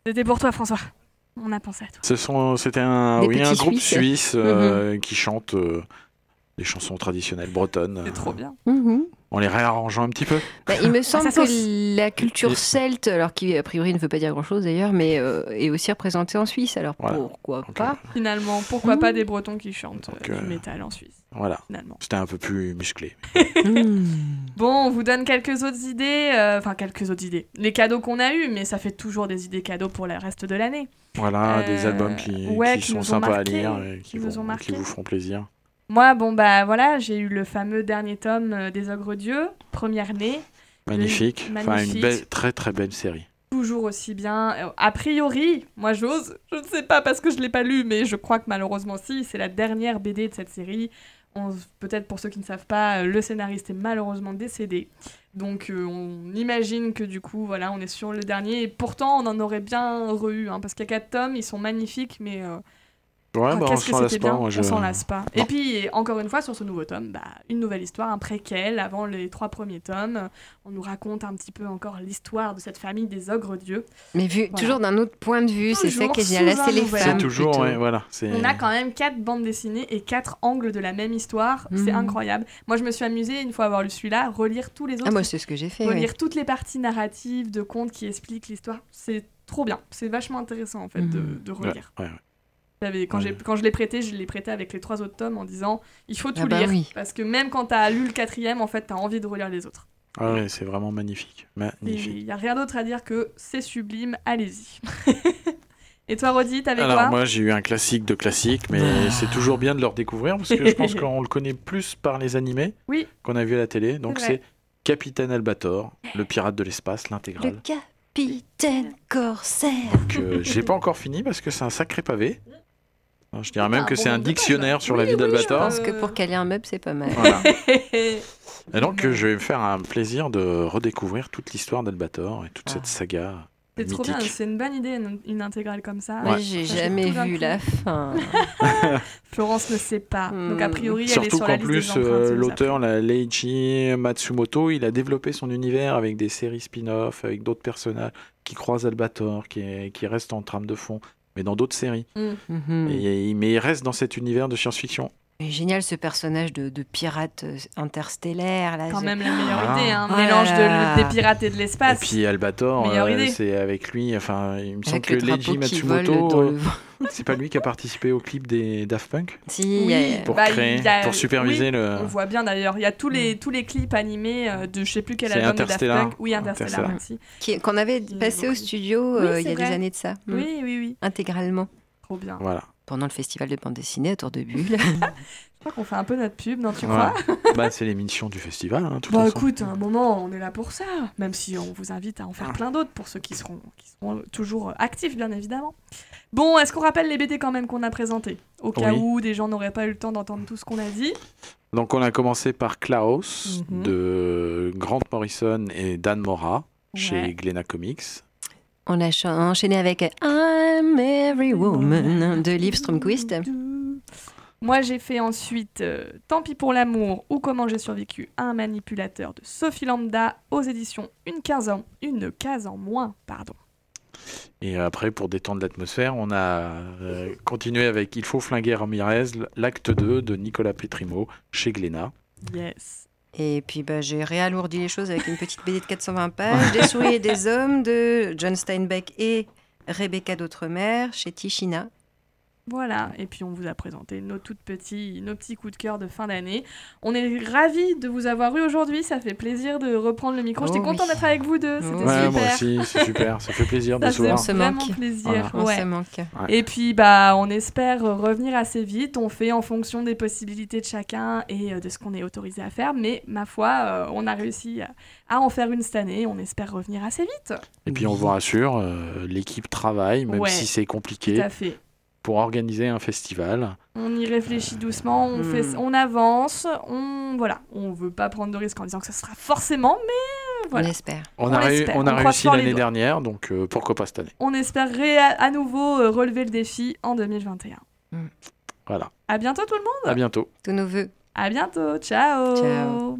C'était pour toi, François. On a pensé à toi. Ce sont, c'était un, oui, un groupe suisse euh, qui chante euh, des chansons traditionnelles bretonnes. C'est euh, trop bien. Mhm. En les réarrangeant un petit peu. Bah, il me semble sa sauce. que la culture celte, alors qui a priori ne veut pas dire grand-chose d'ailleurs, mais euh, est aussi représentée en Suisse. Alors Voilà. pourquoi pas? Finalement, pourquoi Mmh. pas des Bretons qui chantent Donc, euh, euh, du métal en Suisse, Voilà. finalement. C'était un peu plus musclé. Hmm. Bon, on vous donne quelques autres idées, euh, enfin quelques autres idées. Les cadeaux qu'on a eus, mais ça fait toujours des idées cadeaux pour le reste de l'année. Voilà, des Euh, albums qui, ouais, qui qui sont sympas à lire et qui, qui nous vont- ont qui marqués. vous feront plaisir. Moi, bon, bah voilà, j'ai eu le fameux dernier tome euh, des Ogres Dieux, première née, Magnifique. Enfin, une belle, très très belle série. toujours aussi bien. A priori, moi j'ose, je ne sais pas parce que je l'ai pas lu, mais je crois que malheureusement si, c'est la dernière BD de cette série. Peut-être pour ceux qui ne savent pas, euh, le scénariste est malheureusement décédé. Donc euh, on imagine que du coup, voilà, on est sur le dernier. Et pourtant, on en aurait bien re-eu, hein, parce qu'il y a quatre tomes, ils sont magnifiques, mais euh, Ouais, ah, bah, on qu'est-ce que s'en lasse c'était pas. bien, Moi, je... on s'en lasse pas. Et puis, encore une fois, sur ce nouveau tome, bah, une nouvelle histoire, un préquel avant les trois premiers tomes. On nous raconte un petit peu encore l'histoire de cette famille des ogres dieux. Mais vu Voilà. toujours d'un autre point de vue, c'est ça qui est génial. C'est les femmes. Toujours, ouais, voilà. On a quand même quatre bandes dessinées et quatre angles de la même histoire. C'est Mhm. incroyable. Moi, je me suis amusée, une fois avoir lu celui-là, relire tous les autres. Ah, moi, c'est ce que j'ai fait. relire ouais. toutes les parties narratives de contes qui expliquent l'histoire. C'est trop bien. C'est vachement intéressant, en fait, de, Mhm. de Ouais, relire. ouais, Quand, Ouais. j'ai- quand je l'ai prêté, je l'ai prêté avec les trois autres tomes en disant il faut tout Ah bah lire. oui. Parce que même quand t'as lu le quatrième, en fait, t'as envie de relire les autres. Ah ouais, c'est vraiment magnifique. Magnifique. Il n'y a rien d'autre à dire que c'est sublime, allez-y. Et toi, Rodi, t'avais Alors quoi? moi j'ai eu un classique de classique, mais c'est toujours bien de le redécouvrir parce que je pense qu'on le connaît plus par les animés Oui. qu'on a vu à la télé. Donc C'est Capitaine Albator, le pirate de l'espace, Le l'intégrale. capitaine corsaire. Que euh, j'ai pas encore fini parce que c'est un sacré pavé. Alors, Je dirais même Ah, que bon c'est un dictionnaire hein. sur la vie oui, je d'Albator. pense. Parce que pour caler un meuble, c'est pas mal. Voilà. Et donc euh, je vais me faire un plaisir de redécouvrir toute l'histoire d'Albator et toute Ah. cette saga c'est trop bien, c'est une bonne idée, une, une intégrale comme ça. Oui, j'ai jamais vu la fin. Florence ne sait pas. Donc, a priori, elle est Surtout qu'en plus, euh, l'auteur, la Leiji Matsumoto, il a développé son univers avec des séries spin-off, avec d'autres personnages qui croisent Albator, qui, est- qui restent en trame de fond, mais dans d'autres séries. Mm. Mhm. Et, mais il reste dans cet univers de science-fiction. Mais Génial ce personnage de, de pirate euh, interstellaire. Là, Quand je- même la meilleure Ah. idée, hein. Oh mélange là de, des pirates et de Et l'espace. puis Albator, Meilleure euh, idée. c'est avec lui, enfin, il me semble Avec que le Leiji Matsumoto, euh, le vent. c'est pas lui qui a participé au clip des Daft Punk Si, Oui. pour Bah, créer, a- pour superviser oui, le. On voit bien d'ailleurs, il y a tous les, tous les clips animés euh, de je sais plus quel album de Daft Interstellar. Punk. Oui, Interstellar, merci. qui- qu'on avait passé au studio il y a des années de ça. Mm. Oui, oui, oui. Intégralement. Trop bien. Voilà. Pendant le festival de bande dessinée autour de Bulle. Je crois qu'on fait un peu notre pub, non, tu Voilà. crois bah, c'est l'émission du festival, hein, de toute Bah façon. écoute, à un moment, on est là pour ça. Même si on vous invite à en Ah. faire plein d'autres pour ceux qui seront, qui seront toujours actifs, bien évidemment. Bon, est-ce qu'on rappelle les BD quand même qu'on a présentés Au cas Oui. où des gens n'auraient pas eu le temps d'entendre tout ce qu'on a dit? Donc on a commencé par Klaus Mhm. de Grant Morrison et Dan Mora chez Ouais. Glénat Comics. On a ch- enchaîné avec I'm Every Woman de Liv Stromquist. Moi, j'ai fait ensuite euh, Tant pis pour l'amour ou Comment j'ai survécu à un manipulateur de Sophie Lambda aux éditions Une case en, une case en moins. Pardon. Et après, pour détendre l'atmosphère, on a euh, continué avec Il faut flinguer Ramirez, l'acte 2 de Nicolas Petrimo chez Glénat. Yes. Et puis bah, j'ai réalourdi les choses avec une petite BD de 420 pages, Des souris et des hommes de John Steinbeck et Rebecca d'Outremer chez Tichina. Voilà, et puis on vous a présenté nos toutes petits, nos petits coups de cœur de fin d'année. On est ravis de vous avoir eu aujourd'hui, ça fait plaisir de reprendre le micro. Oh J'étais contente oui. d'être avec vous deux, c'était Ouais, Ouais, super. moi aussi, c'est super, ça fait plaisir de Ça se voir. On se vraiment manque. plaisir. Voilà. On ouais. se manque. Et puis bah on espère revenir assez vite. On fait en fonction des possibilités de chacun et euh, de ce qu'on est autorisé à faire. Mais ma foi, euh, on a réussi à, en faire une cette année. On espère revenir assez vite. Et puis on vous rassure, euh, l'équipe travaille, même Ouais, si c'est Tout compliqué, à fait. Pour organiser un festival. On y réfléchit doucement, on, Hmm. fait, on avance, on voilà, on veut pas prendre de risques en disant que ça sera forcément, mais voilà. On espère. On, On a, on on réussi l'année dernière, donc euh, pourquoi pas cette année. On espérerait à, à nouveau euh, relever le défi en 2021. Voilà, À bientôt tout le monde. à bientôt. Tous nos voeux. À bientôt. Ciao. Ciao.